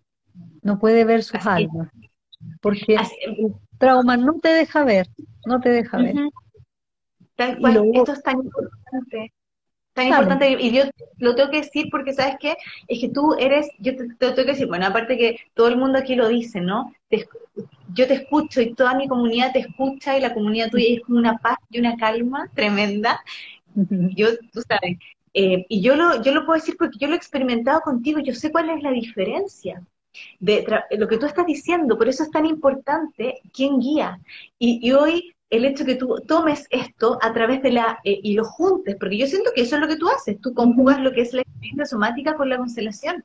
no puede ver sus almas, porque el trauma no te deja ver, no te deja ver. esto es tan importante. Tan importante, y yo lo tengo que decir porque, ¿sabes qué? Es que tú eres, yo te, tengo que decir, bueno, aparte que todo el mundo aquí lo dice, ¿no? yo te escucho y toda mi comunidad te escucha y la comunidad tuya es como una paz y una calma tremenda. Yo, tú sabes, eh, y yo lo, yo lo puedo decir porque yo lo he experimentado contigo, yo sé cuál es la diferencia de lo que tú estás diciendo, por eso es tan importante quién guía. Y, y hoy el hecho que tú tomes esto a través de la, eh, y lo juntes, porque yo siento que eso es lo que tú haces, tú conjugas lo que es la experiencia somática con la constelación.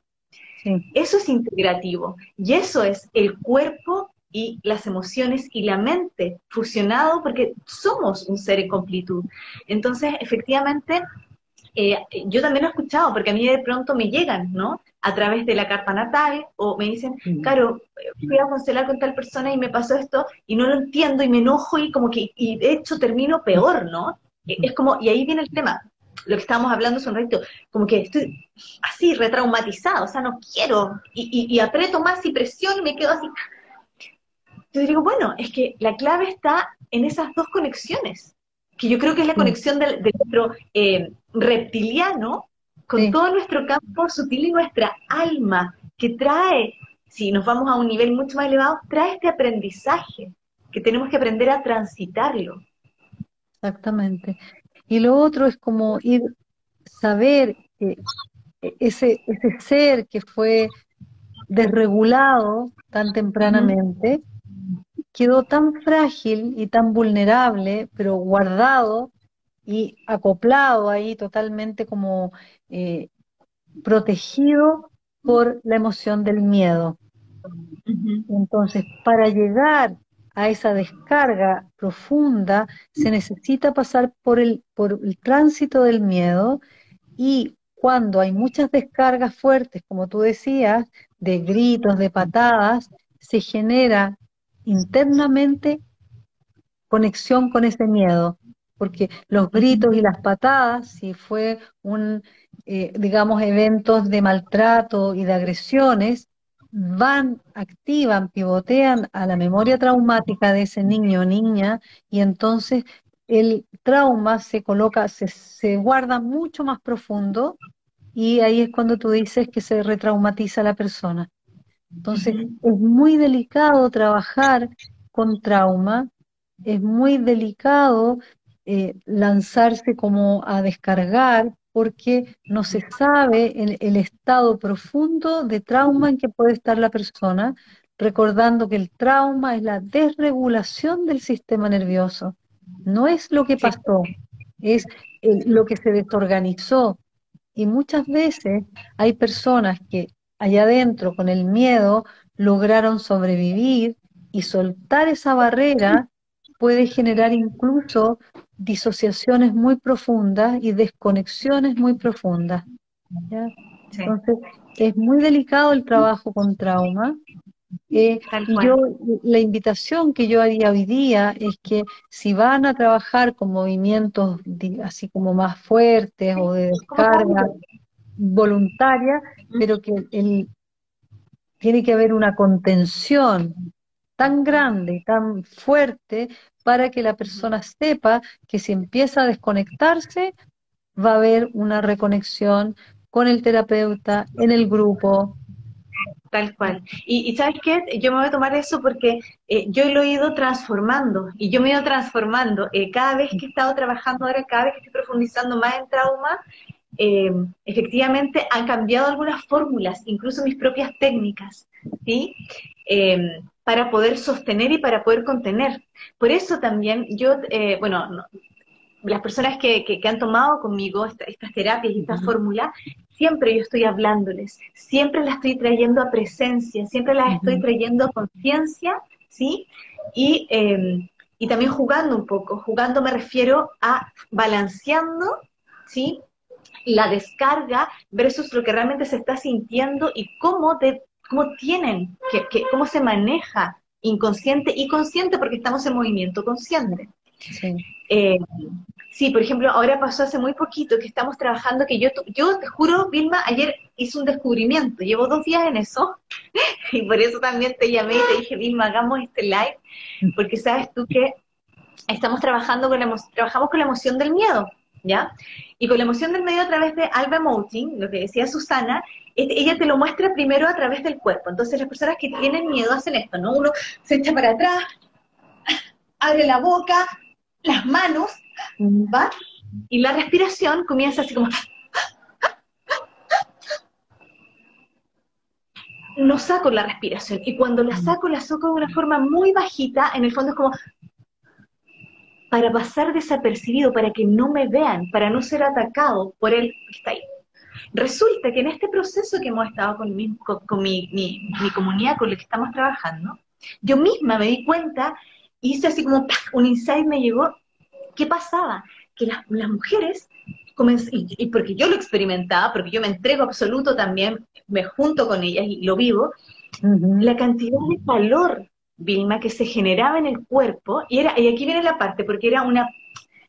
Eso es integrativo, y eso es el cuerpo y las emociones y la mente fusionado, porque somos un ser en completud. Entonces, efectivamente, eh, yo también lo he escuchado, porque a mí de pronto me llegan, ¿no? A través de la carta natal, o me dicen, claro, fui a constelar con tal persona y me pasó esto, y no lo entiendo, y me enojo, y como que, y de hecho termino peor, ¿no? Es como, y ahí viene el tema, lo que estábamos hablando hace un ratito, como que estoy así, retraumatizado, o sea, no quiero, y, y, aprieto más y presión y me quedo así. Yo digo, bueno, es que la clave está en esas dos conexiones, que yo creo que es la conexión del, nuestro eh, reptiliano con todo nuestro campo sutil y nuestra alma, que trae, si nos vamos a un nivel mucho más elevado, trae este aprendizaje, que tenemos que aprender a transitarlo. Exactamente. Y lo otro es como ir, saber que ese, ese ser que fue desregulado tan tempranamente, quedó tan frágil y tan vulnerable, pero guardado y acoplado ahí totalmente como eh, protegido por la emoción del miedo. Entonces, para llegar a esa descarga profunda, se necesita pasar por el, por el tránsito del miedo y cuando hay muchas descargas fuertes, como tú decías, de gritos, de patadas, se genera internamente conexión con ese miedo porque los gritos y las patadas, si fue un, eh, digamos, eventos de maltrato y de agresiones, van, activan, pivotean a la memoria traumática de ese niño o niña y entonces el trauma se coloca, se, se guarda mucho más profundo y ahí es cuando tú dices que se retraumatiza la persona. Entonces es muy delicado trabajar con trauma, es muy delicado eh, lanzarse como a descargar porque no se sabe el, el estado profundo de trauma en que puede estar la persona, recordando que el trauma es la desregulación del sistema nervioso, no es lo que pasó, es lo que se desorganizó. Y muchas veces hay personas que allá adentro con el miedo lograron sobrevivir y soltar esa barrera puede generar incluso disociaciones muy profundas y desconexiones muy profundas. Entonces, es muy delicado el trabajo con trauma. Eh, y yo, la invitación que yo haría hoy día es que si van a trabajar con movimientos así como más fuertes o de descarga voluntaria, pero que el, tiene que haber una contención tan grande y tan fuerte para que la persona sepa que si empieza a desconectarse, va a haber una reconexión con el terapeuta, en el grupo, Tal cual. Y, ¿sabes qué? Yo me voy a tomar eso porque eh, yo lo he ido transformando y yo me he ido transformando. Eh, cada vez que he estado trabajando ahora, cada vez que estoy profundizando más en trauma, eh, efectivamente han cambiado algunas fórmulas, incluso mis propias técnicas, ¿sí? Para poder sostener y para poder contener. Por eso también yo, bueno, las personas que, que, han tomado conmigo estas terapias y esta fórmula, siempre yo estoy hablándoles, siempre las estoy trayendo a presencia, siempre las estoy trayendo a conciencia, ¿sí? Y, em, y también jugando un poco, jugando me refiero a balanceando, ¿sí? La descarga versus lo que realmente se está sintiendo y cómo, de, cómo tienen, que, cómo se maneja inconsciente y consciente porque estamos en movimiento consciente. Sí. Eh, Sí, por ejemplo, ahora pasó hace muy poquito que estamos trabajando, que yo, yo te juro, Vilma, ayer hice un descubrimiento, llevo dos días en eso, y por eso también te llamé y te dije, Vilma, hagamos este live, porque sabes tú que estamos trabajando con la, trabajamos con la emoción del miedo, ¿ya? Y con la emoción del miedo a través de Alba Mouting, lo que decía Susana, ella te lo muestra primero a través del cuerpo. Entonces las personas que tienen miedo hacen esto, ¿no? Uno se echa para atrás, abre la boca, las manos, ¿va? Y la respiración comienza así como... No saco la respiración. Y cuando la saco, la saco de una forma muy bajita. En el fondo es como para pasar desapercibido, para que no me vean, para no ser atacado por él que está ahí. Resulta que en este proceso que hemos estado con, mi, con, mi, mi, comunidad, con la que estamos trabajando, yo misma me di cuenta, hice así como un insight me llegó, ¿qué pasaba? que las, mujeres, y, porque yo lo experimentaba, porque yo me entrego absoluto también, me junto con ellas y lo vivo, la cantidad de calor, Vilma, que se generaba en el cuerpo, y, era, y aquí viene la parte, porque era una,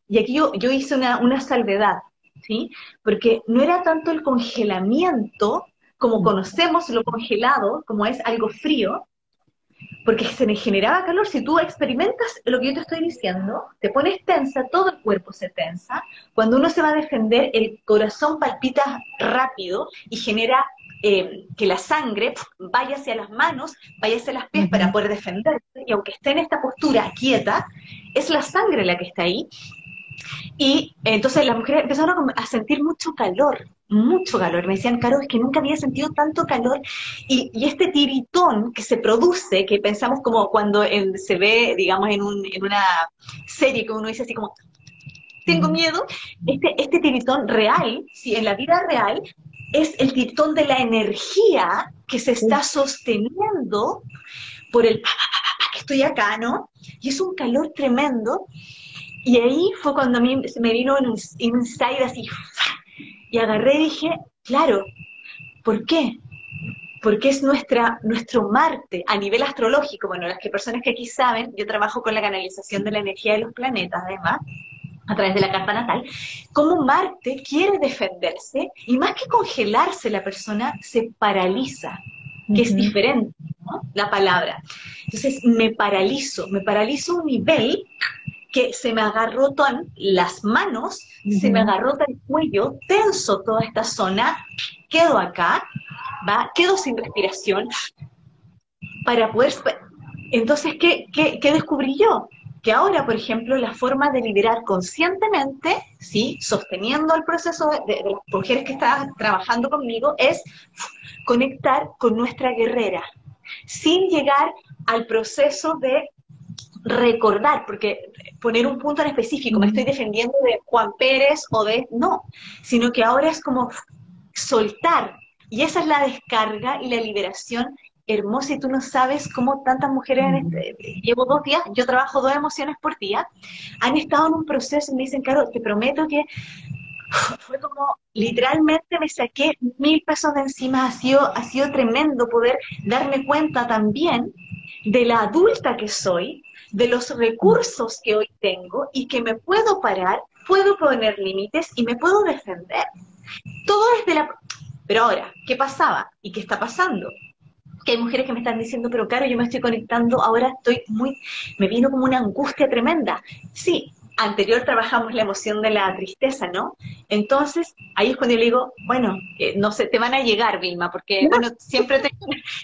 y aquí yo, yo hice una, una salvedad, ¿sí? Porque no era tanto el congelamiento, como conocemos lo congelado, como es algo frío, porque se me generaba calor. Si tú experimentas lo que yo te estoy diciendo, te pones tensa, todo el cuerpo se tensa. Cuando uno se va a defender, el corazón palpita rápido y genera eh, que la sangre vaya hacia las manos, vaya hacia las pies para poder defenderse. Y aunque esté en esta postura quieta, es la sangre la que está ahí. Y entonces las mujeres empezaron a sentir mucho calor, mucho calor. Me decían, Caro, es que nunca había sentido tanto calor. Y, este tiritón que se produce, que pensamos como cuando se ve, digamos, en, una serie que uno dice así como, tengo miedo, este, este tiritón real, si en la vida real, es el tiritón de la energía que se está sosteniendo por el que estoy acá, ¿no? Y es un calor tremendo. Y ahí fue cuando a mí me vino un insight así, y agarré y dije, claro, ¿por qué? Porque es nuestra, nuestro Marte a nivel astrológico. Bueno, las que personas que aquí saben, yo trabajo con la canalización de la energía de los planetas, además, a través de la carta natal, cómo Marte quiere defenderse y más que congelarse la persona se paraliza, que es diferente ¿no? la palabra. Entonces me paralizo, me paralizo a un nivel que se me agarró las manos, se me agarró el cuello, tenso toda esta zona, quedo acá, ¿va? quedo sin respiración, para poder... Entonces, ¿qué, qué, descubrí yo? Que ahora, por ejemplo, la forma de liberar conscientemente, ¿sí? sosteniendo el proceso de, de las mujeres que están trabajando conmigo, es conectar con nuestra guerrera, sin llegar al proceso de recordar, porque poner un punto en específico, me estoy defendiendo de Juan Pérez o de, no, sino que ahora es como soltar. Y esa es la descarga y la liberación hermosa y tú no sabes cómo tantas mujeres, este, llevo dos días, yo trabajo dos emociones por día, han estado en un proceso y me dicen, claro, te prometo que fue como literalmente me saqué mil pesos de encima, ha sido, ha sido tremendo poder darme cuenta también de la adulta que soy, de los recursos que hoy tengo y que me puedo parar, puedo poner límites y me puedo defender. Todo desde la... Pero ahora, ¿qué pasaba y qué está pasando? Que hay mujeres que me están diciendo, pero claro, yo me estoy conectando, ahora estoy muy... Me vino como una angustia tremenda. Sí, anterior trabajamos la emoción de la tristeza, ¿no? Entonces, ahí es cuando yo le digo, bueno, eh, no sé, te van a llegar, Vilma, porque, bueno, siempre te,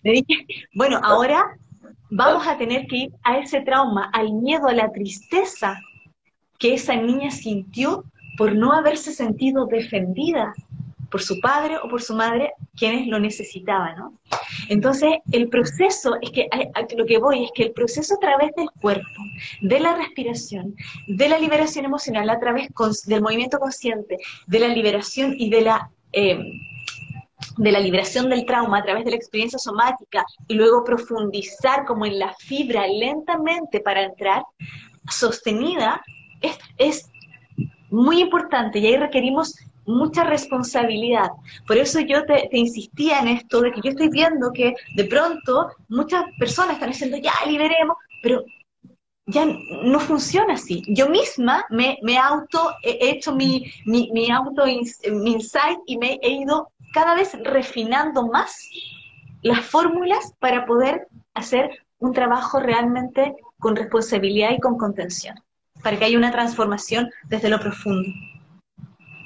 le dije, bueno, ahora vamos a tener que ir a ese trauma, al miedo, a la tristeza que esa niña sintió por no haberse sentido defendida por su padre o por su madre, quienes lo necesitaban, ¿no? Entonces, el proceso, es que lo que voy es que el proceso a través del cuerpo, de la respiración, de la liberación emocional, a través del movimiento consciente, de la liberación y de la... Eh, de la liberación del trauma a través de la experiencia somática y luego profundizar como en la fibra lentamente para entrar, sostenida, es, es muy importante y ahí requerimos mucha responsabilidad. Por eso yo te, insistía en esto de que yo estoy viendo que de pronto muchas personas están diciendo, ya, liberemos, pero ya no funciona así. Yo misma me, auto, he hecho mi, mi auto mi insight y me he ido cada vez refinando más las fórmulas para poder hacer un trabajo realmente con responsabilidad y con contención, para que haya una transformación desde lo profundo.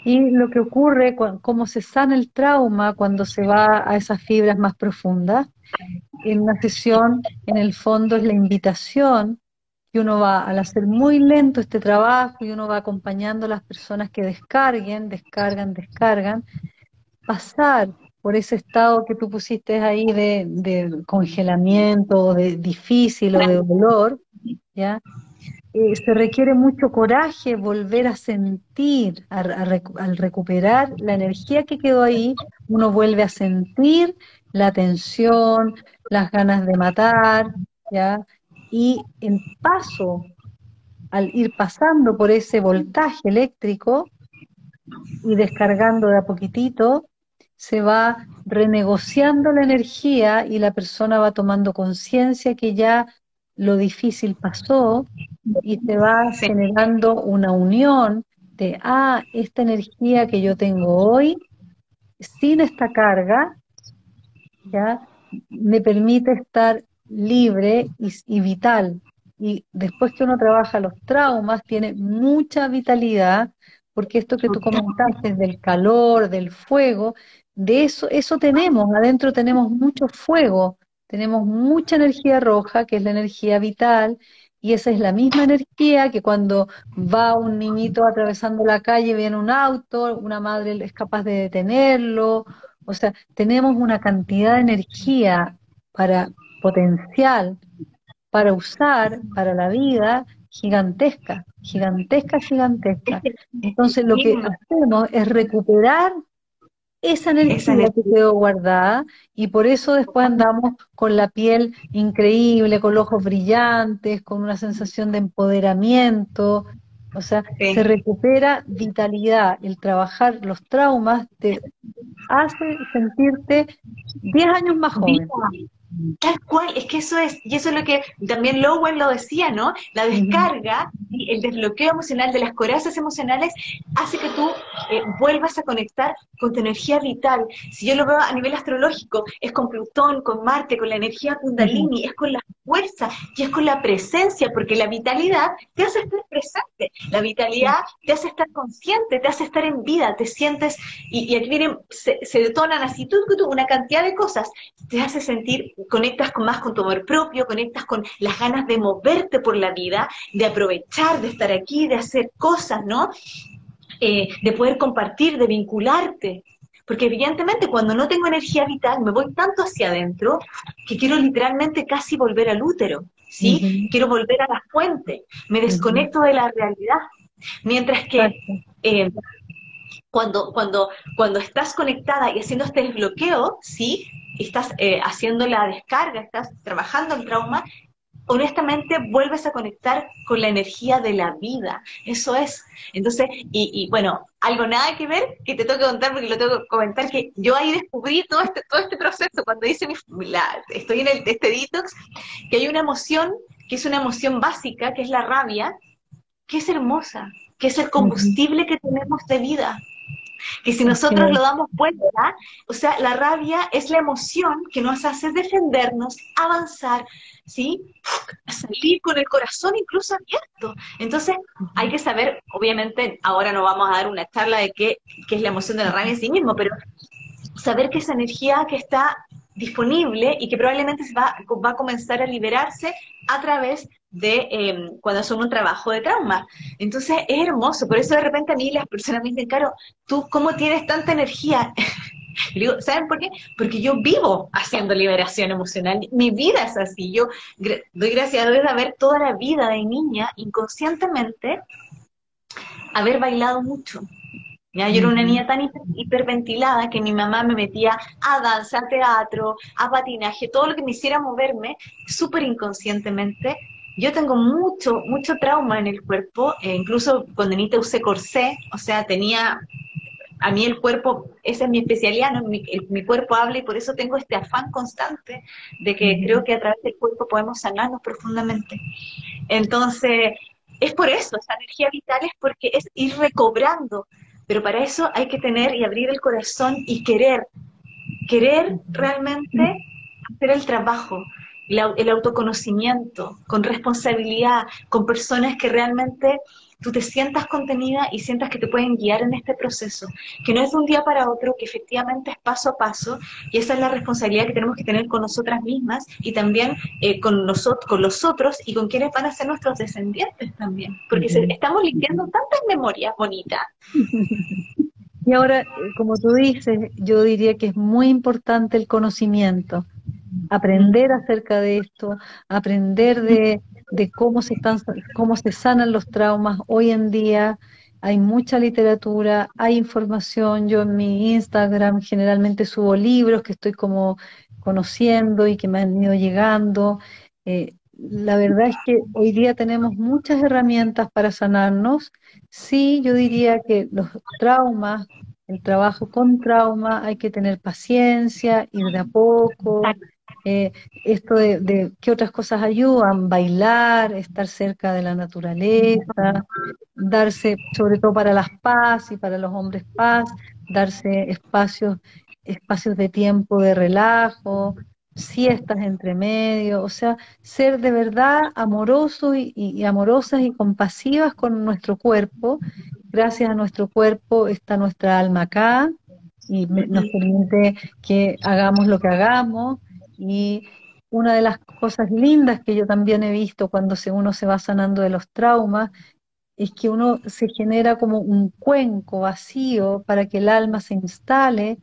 Y lo que ocurre, cómo se sana el trauma cuando se va a esas fibras más profundas, en una sesión, en el fondo, es la invitación que uno va, al hacer muy lento este trabajo y uno va acompañando a las personas que descarguen, descargan, descargan, pasar por ese estado que tú pusiste ahí de, de congelamiento, de difícil o de dolor, ¿ya? Eh, se requiere mucho coraje volver a sentir, al recuperar la energía que quedó ahí, uno vuelve a sentir la tensión, las ganas de matar, ¿ya? Y en paso, al ir pasando por ese voltaje eléctrico y descargando de a poquitito, se va renegociando la energía y la persona va tomando conciencia que ya lo difícil pasó y se va generando una unión de, ah, esta energía que yo tengo hoy, sin esta carga, ya me permite estar libre y, vital. Y después que uno trabaja los traumas, tiene mucha vitalidad, porque esto que tú comentaste del calor, del fuego, de eso, eso tenemos, adentro tenemos mucho fuego, tenemos mucha energía roja, que es la energía vital, y esa es la misma energía que cuando va un niñito atravesando la calle, viene un auto, una madre es capaz de detenerlo. O sea, tenemos una cantidad de energía para potencial para usar para la vida gigantesca, gigantesca, gigantesca. Entonces lo que hacemos es recuperar esa energía que quedó guardada y por eso después andamos con la piel increíble, con los ojos brillantes, con una sensación de empoderamiento, o sea, se recupera vitalidad. El trabajar los traumas te hace sentirte 10 años más joven. Tal cual, es que eso es, y eso es lo que también Lowell lo decía, ¿no? La descarga y el desbloqueo emocional de las corazas emocionales hace que tú eh, vuelvas a conectar con tu energía vital. Si yo lo veo a nivel astrológico, es con Plutón, con Marte, con la energía Kundalini, es con la fuerza y es con la presencia, porque la vitalidad te hace estar presente, la vitalidad te hace estar consciente, te hace estar en vida, te sientes, y, aquí vienen, se, detonan así, tú, una cantidad de cosas, te hace sentir conectas con, más con tu amor propio, conectas con las ganas de moverte por la vida, de aprovechar, de estar aquí, de hacer cosas, ¿no? Eh, de poder compartir, de vincularte. Porque evidentemente cuando no tengo energía vital me voy tanto hacia adentro que quiero literalmente casi volver al útero, ¿sí? Quiero volver a la fuente, me desconecto de la realidad. Mientras que eh, cuando, cuando, cuando estás conectada y haciendo este desbloqueo, ¿sí? Estás eh, haciendo la descarga, estás trabajando el trauma, honestamente vuelves a conectar con la energía de la vida. Eso es. Entonces, y, bueno, algo nada que ver que te tengo que contar porque lo tengo que comentar, que yo ahí descubrí todo este, todo este proceso cuando hice mi, estoy en el, este detox, que hay una emoción que es una emoción básica, que es la rabia, que es hermosa, que es el combustible que tenemos de vida. Que si nosotros lo damos vuelta, o sea, la rabia es la emoción que nos hace defendernos, avanzar, ¿sí? Salir con el corazón incluso abierto. Entonces, hay que saber, obviamente, ahora no vamos a dar una charla de qué, qué es la emoción de la rabia en sí mismo, pero saber que esa energía que está disponible y que probablemente va, va a comenzar a liberarse a través de em, cuando son un trabajo de trauma. Entonces es hermoso, por eso de repente a mí las personas me dicen, Caro, ¿tú cómo tienes tanta energía? digo, ¿saben por qué? Porque yo vivo haciendo liberación emocional, mi vida es así, yo doy gracias a Dios de haber toda la vida de niña inconscientemente haber bailado mucho, yo era una niña tan hiperventilada que mi mamá me metía a danza, a teatro, a patinaje, todo lo que me hiciera moverme súper inconscientemente. Yo tengo mucho, mucho trauma en el cuerpo, e incluso cuando ni te usé corsé, o sea, tenía, a mí el cuerpo, esa es mi especialidad, ¿no? mi, mi, cuerpo habla y por eso tengo este afán constante de que creo que a través del cuerpo podemos sanarnos profundamente. Entonces, es por eso, esa energía vital es porque es ir recobrando pero para eso hay que tener y abrir el corazón y querer, querer realmente hacer el trabajo, el autoconocimiento, con responsabilidad, con personas que realmente tú te sientas contenida y sientas que te pueden guiar en este proceso, que no es de un día para otro, que efectivamente es paso a paso, y esa es la responsabilidad que tenemos que tener con nosotras mismas y también eh, con, nosotros, con los otros y con quienes van a ser nuestros descendientes también, porque estamos limpiando tantas memorias bonitas. Y ahora, como tú dices, yo diría que es muy importante el conocimiento, aprender acerca de esto, aprender de, de cómo se, están, cómo se sanan los traumas hoy en día. Hay mucha literatura, hay información. Yo en mi Instagram generalmente subo libros que estoy como conociendo y que me han ido llegando. Eh, la verdad es que hoy día tenemos muchas herramientas para sanarnos. Sí, yo diría que los traumas, el trabajo con trauma, hay que tener paciencia, ir de a poco, eh, esto de, qué otras cosas ayudan, bailar, estar cerca de la naturaleza, darse, sobre todo para las paz y para los hombres paz, darse espacios, espacios de tiempo de relajo, siestas entre medio, o sea, ser de verdad amorosos y, amorosas y compasivas con nuestro cuerpo. Gracias a nuestro cuerpo está nuestra alma acá y nos permite que hagamos lo que hagamos y una de las cosas lindas que yo también he visto cuando uno se va sanando de los traumas es que uno se genera como un cuenco vacío para que el alma se instale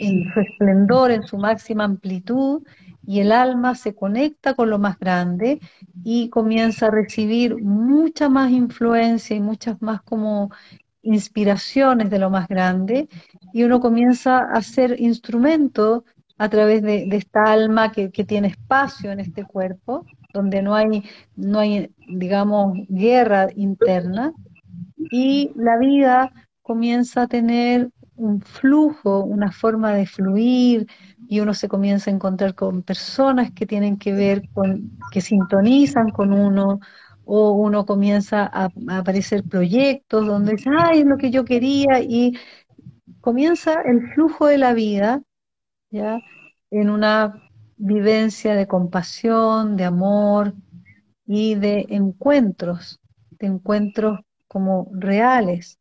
en su esplendor, en su máxima amplitud, y el alma se conecta con lo más grande y comienza a recibir mucha más influencia y muchas más como inspiraciones de lo más grande, y uno comienza a ser instrumento a través de, esta alma que, tiene espacio en este cuerpo, donde no hay, no hay, digamos, guerra interna, y la vida comienza a tener un flujo, una forma de fluir, y uno se comienza a encontrar con personas que tienen que ver con, que sintonizan con uno, o uno comienza a, a aparecer proyectos donde dice, ay, es lo que yo quería, y comienza el flujo de la vida ¿ya? en una vivencia de compasión, de amor y de encuentros, de encuentros como reales.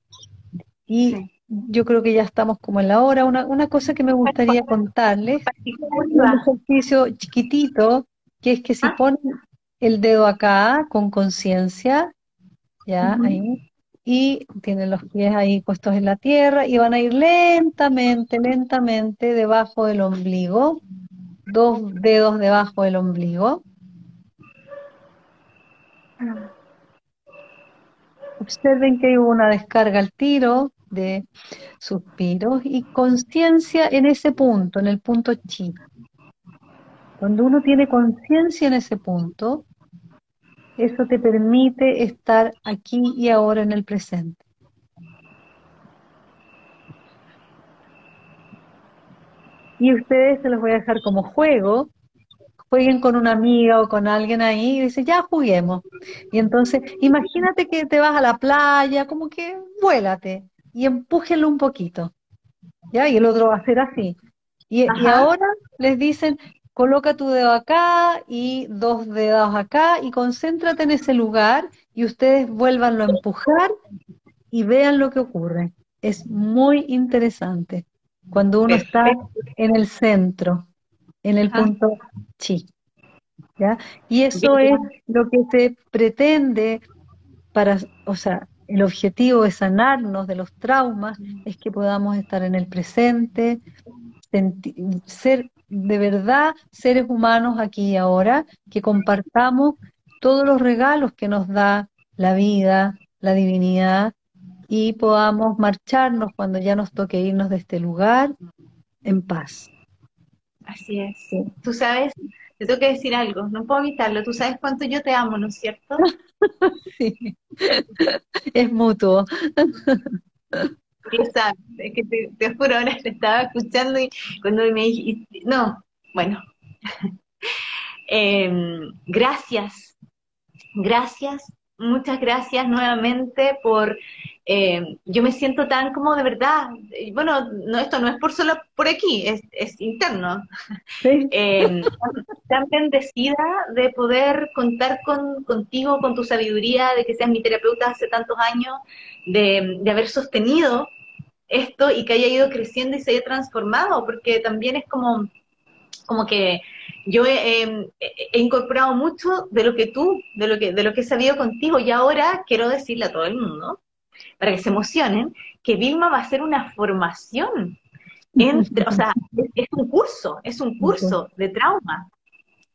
Y yo creo que ya estamos como en la hora. Una, una cosa que me gustaría contarles, un ejercicio chiquitito, que es que si ah. ponen el dedo acá con conciencia, ya ahí, y tienen los pies ahí puestos en la tierra y van a ir lentamente, lentamente debajo del ombligo, dos dedos debajo del ombligo. Observen que hay una descarga al tiro de suspiros y conciencia en ese punto, en el punto chi. Cuando uno tiene conciencia en ese punto, eso te permite estar aquí y ahora en el presente. Y ustedes se los voy a dejar como juego. Jueguen con una amiga o con alguien ahí y dicen, ya juguemos. Y entonces, imagínate que te vas a la playa, como que vuélate. y empújenlo un poquito. ¿Ya? Y el otro va a hacer así. Y, y ahora les dicen, coloca tu dedo acá y dos dedos acá y concéntrate en ese lugar y ustedes vuélvanlo a empujar y vean lo que ocurre. Es muy interesante cuando uno está en el centro, en el punto chi. ¿ya? Y eso es lo que se pretende para, o sea, el objetivo de sanarnos de los traumas es que podamos estar en el presente, ser de verdad seres humanos aquí y ahora, que compartamos todos los regalos que nos da la vida, la divinidad, y podamos marcharnos cuando ya nos toque irnos de este lugar en paz. Así es. Tú sabes, te tengo que decir algo, no puedo evitarlo, tú sabes cuánto yo te amo, ¿no es cierto? sí, es mutuo. es que te, te, juro, ahora te estaba escuchando y cuando me dije, no, bueno, em, gracias, gracias, muchas gracias nuevamente por, em, yo me siento tan como de verdad, bueno, no, esto no es por solo por aquí, es, es interno, em, tan bendecida de poder contar con, contigo, con tu sabiduría, de que seas mi terapeuta hace tantos años, de, de haber sostenido esto y que haya ido creciendo y se haya transformado, porque también es como, como que yo he, incorporado mucho de lo que tú, de lo que, de lo que he sabido contigo, y ahora quiero decirle a todo el mundo, para que se emocionen, que Vilma va a hacer una formación. Entre, o sea, es, un curso, es un curso de trauma,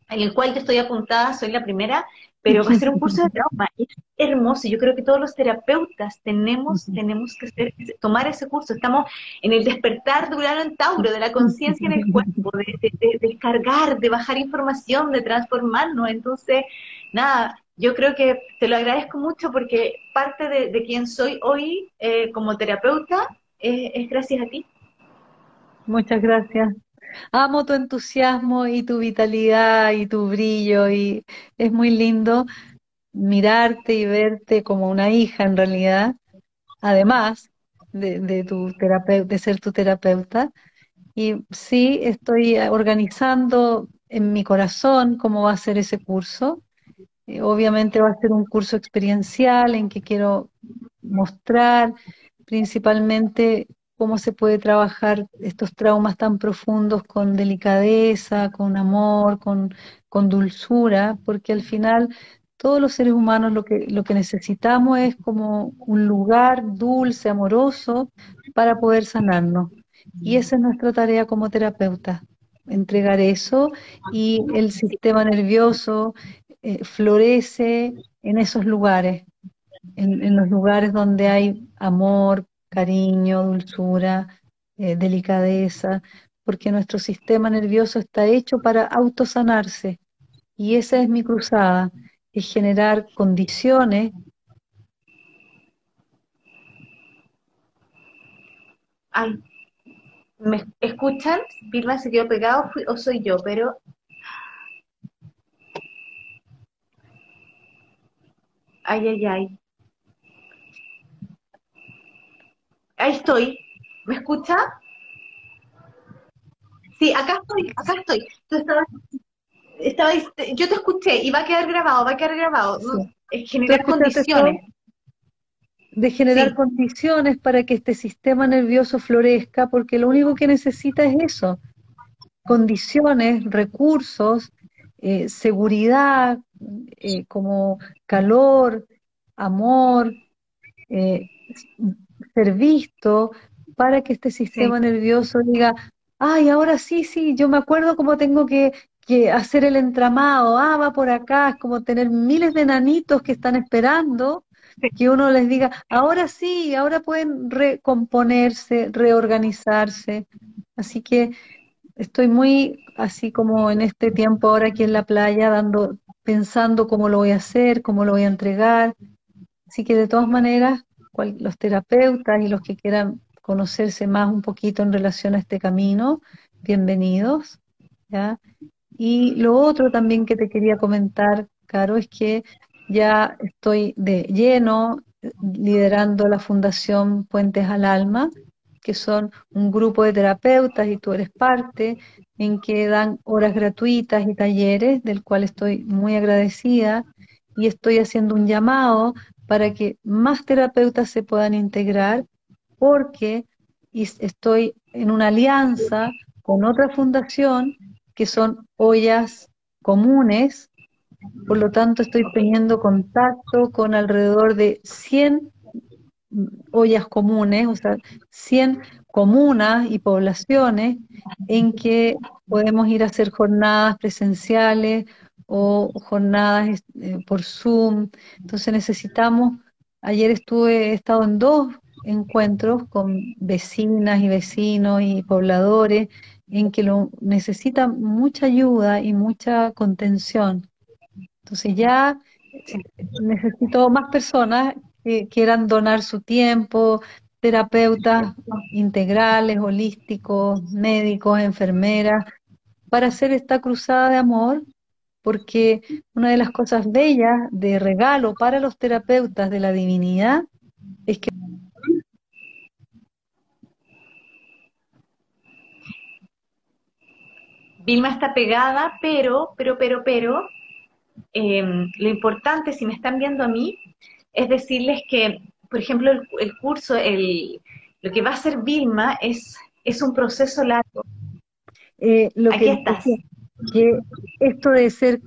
en el cual yo estoy apuntada, soy la primera, pero va a ser un curso de trauma. Es hermoso. Yo creo que todos los terapeutas tenemos, tenemos que tomar ese curso. Estamos en el despertar de Urano en Tauro, de la conciencia en el cuerpo, de, descargar, de bajar información, de transformarnos. Entonces, nada, yo creo que te lo agradezco mucho porque parte de, quien soy hoy eh, como terapeuta es gracias a ti. Muchas gracias. Amo tu entusiasmo y tu vitalidad y tu brillo y es muy lindo mirarte y verte como una hija en realidad, además de, tu de ser tu terapeuta. Y sí, estoy organizando en mi corazón cómo va a ser ese curso. Eh, obviamente va a ser un curso experiencial en que quiero mostrar principalmente cómo se puede trabajar estos traumas tan profundos con delicadeza, con amor, con, dulzura, porque al final todos los seres humanos lo que, lo que necesitamos es como un lugar dulce, amoroso, para poder sanarnos. Y esa es nuestra tarea como terapeuta, entregar eso y el sistema nervioso eh, florece en esos lugares, en, los lugares donde hay amor, cariño, dulzura, eh, delicadeza, porque nuestro sistema nervioso está hecho para autosanarse. Y esa es mi cruzada, es generar condiciones. Ay, ¿me escuchan? Vilma se quedó pegado o soy yo, pero... Ay, ay, ay. Ahí estoy. ¿Me escucha? Sí, acá estoy, acá estoy. yo te escuché y va a quedar grabado, va a quedar grabado. Es generar condiciones. De generar condiciones para que este sistema nervioso florezca, porque lo único que necesita es eso, condiciones, recursos, eh, seguridad, eh, como calor, amor, eh, ser visto, para que este sistema nervioso diga, ay, ahora sí, sí, yo me acuerdo cómo tengo que, hacer el entramado, ah, va por acá, es como tener miles de nanitos que están esperando que uno les diga, ahora sí, ahora pueden recomponerse, reorganizarse. Así que estoy muy así como en este tiempo ahora aquí en la playa, dando, pensando cómo lo voy a hacer, cómo lo voy a entregar. Así que de todas maneras, los terapeutas y los que quieran conocerse más un poquito en relación a este camino, bienvenidos. ¿ya? Y lo otro también que te quería comentar, Caro, es que ya estoy de lleno liderando la Fundación Puentes al Alma, que son un grupo de terapeutas y tú eres parte, en que dan horas gratuitas y talleres, del cual estoy muy agradecida, y estoy haciendo un llamado para que más terapeutas se puedan integrar, porque estoy en una alianza con otra fundación que son ollas comunes, por lo tanto estoy teniendo contacto con alrededor de 100 ollas comunes, o sea, 100 comunas y poblaciones en que podemos ir a hacer jornadas presenciales o jornadas eh, por Zoom. Entonces necesitamos, ayer estuve, he estado en dos encuentros con vecinas y vecinos y pobladores en que lo necesitan mucha ayuda y mucha contención. Entonces ya necesito más personas que quieran donar su tiempo, terapeutas integrales, holísticos, médicos, enfermeras, para hacer esta cruzada de amor, porque una de las cosas bellas de regalo para los terapeutas de la divinidad es que Vilma está pegada, pero, pero, pero, pero, em, lo importante, si me están viendo a mí, es decirles que, por ejemplo, el, curso, el, lo que va a hacer Vilma es, es un proceso largo. Eh, lo Aquí que, estás. Que esto de ser,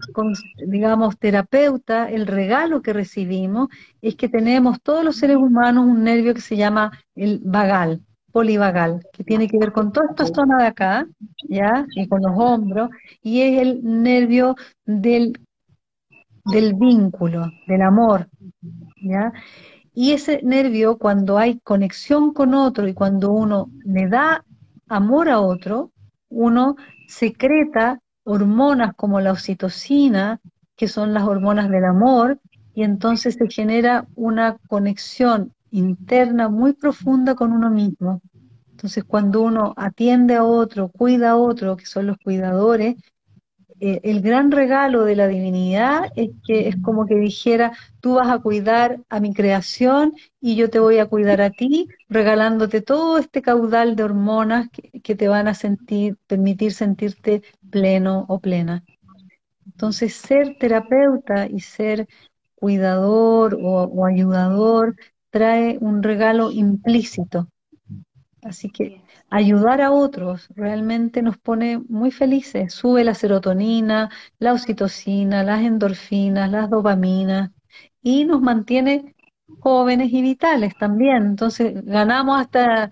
digamos, terapeuta, el regalo que recibimos es que tenemos todos los seres humanos un nervio que se llama el vagal polivagal, que tiene que ver con toda esta zona de acá, ¿ya? Y con los hombros, y es el nervio del, del vínculo, del amor, ¿ya? Y ese nervio, cuando hay conexión con otro y cuando uno le da amor a otro, uno secreta hormonas como la oxitocina, que son las hormonas del amor, y entonces se genera una conexión interna muy profunda con uno mismo. Entonces, cuando uno atiende a otro, cuida a otro, que son los cuidadores, eh, el gran regalo de la divinidad es que es como que dijera, tú vas a cuidar a mi creación y yo te voy a cuidar a ti, regalándote todo este caudal de hormonas que, te van a sentir, permitir sentirte pleno o plena. Entonces, ser terapeuta y ser cuidador o ayudador trae un regalo implícito. Así que ayudar a otros realmente nos pone muy felices. Sube la serotonina, la oxitocina, las endorfinas, las dopaminas y nos mantiene jóvenes y vitales también. Entonces ganamos hasta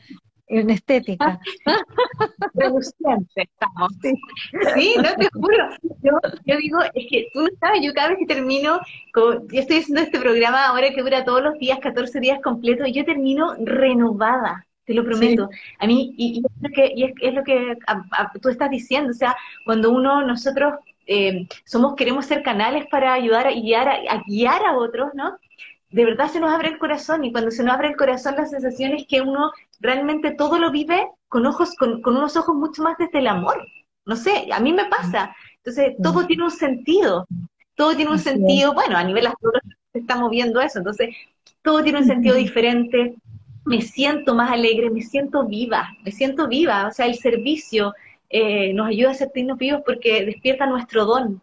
en estética. estamos. Sí. no te juro. Yo, digo, es que tú no sabes, yo cada vez que termino, yo estoy haciendo este programa ahora que dura todos los días, 14 días completos, y yo termino renovada, te lo prometo. A mí, y, es lo que, y es, lo que tú estás diciendo, o sea, cuando uno, nosotros eh, somos, queremos ser canales para ayudar a guiar a guiar a otros, ¿no? de verdad se nos abre el corazón y cuando se nos abre el corazón la sensación es que uno realmente todo lo vive con ojos, con, unos ojos mucho más desde el amor. No sé, a mí me pasa. Entonces, todo tiene un sentido. Todo tiene un sentido, bueno, a nivel astronómico se está moviendo eso, entonces todo tiene un sentido diferente. Me siento más alegre, me siento viva, me siento viva. O sea, el servicio eh, nos ayuda a sentirnos vivos porque despierta nuestro don.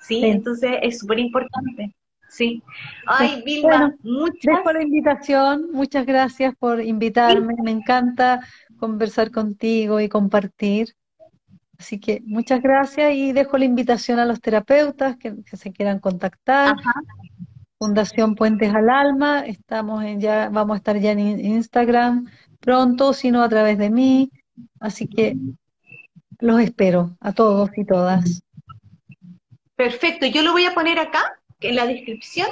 ¿sí? Entonces es súper importante. Sí. Ay, Vilma, muchas por la invitación, muchas gracias por invitarme. Me encanta conversar contigo y compartir. Así que muchas gracias y dejo la invitación a los terapeutas que, se quieran contactar. Fundación Puentes al Alma, estamos en ya, vamos a estar ya en Instagram pronto, sino a través de mí. Así que los espero a todos y todas. Perfecto, yo lo voy a poner acá en la descripción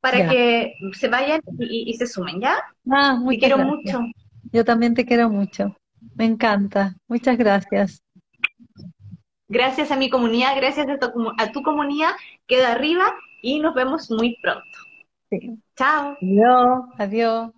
para que se vayan y, se sumen, ¿ya? Ah, te quiero mucho. Yo también te quiero mucho. Me encanta. Muchas gracias. Gracias a mi comunidad, gracias a tu, a tu comunidad. Queda arriba y nos vemos muy pronto. Sí. Chao. Adiós. Adiós.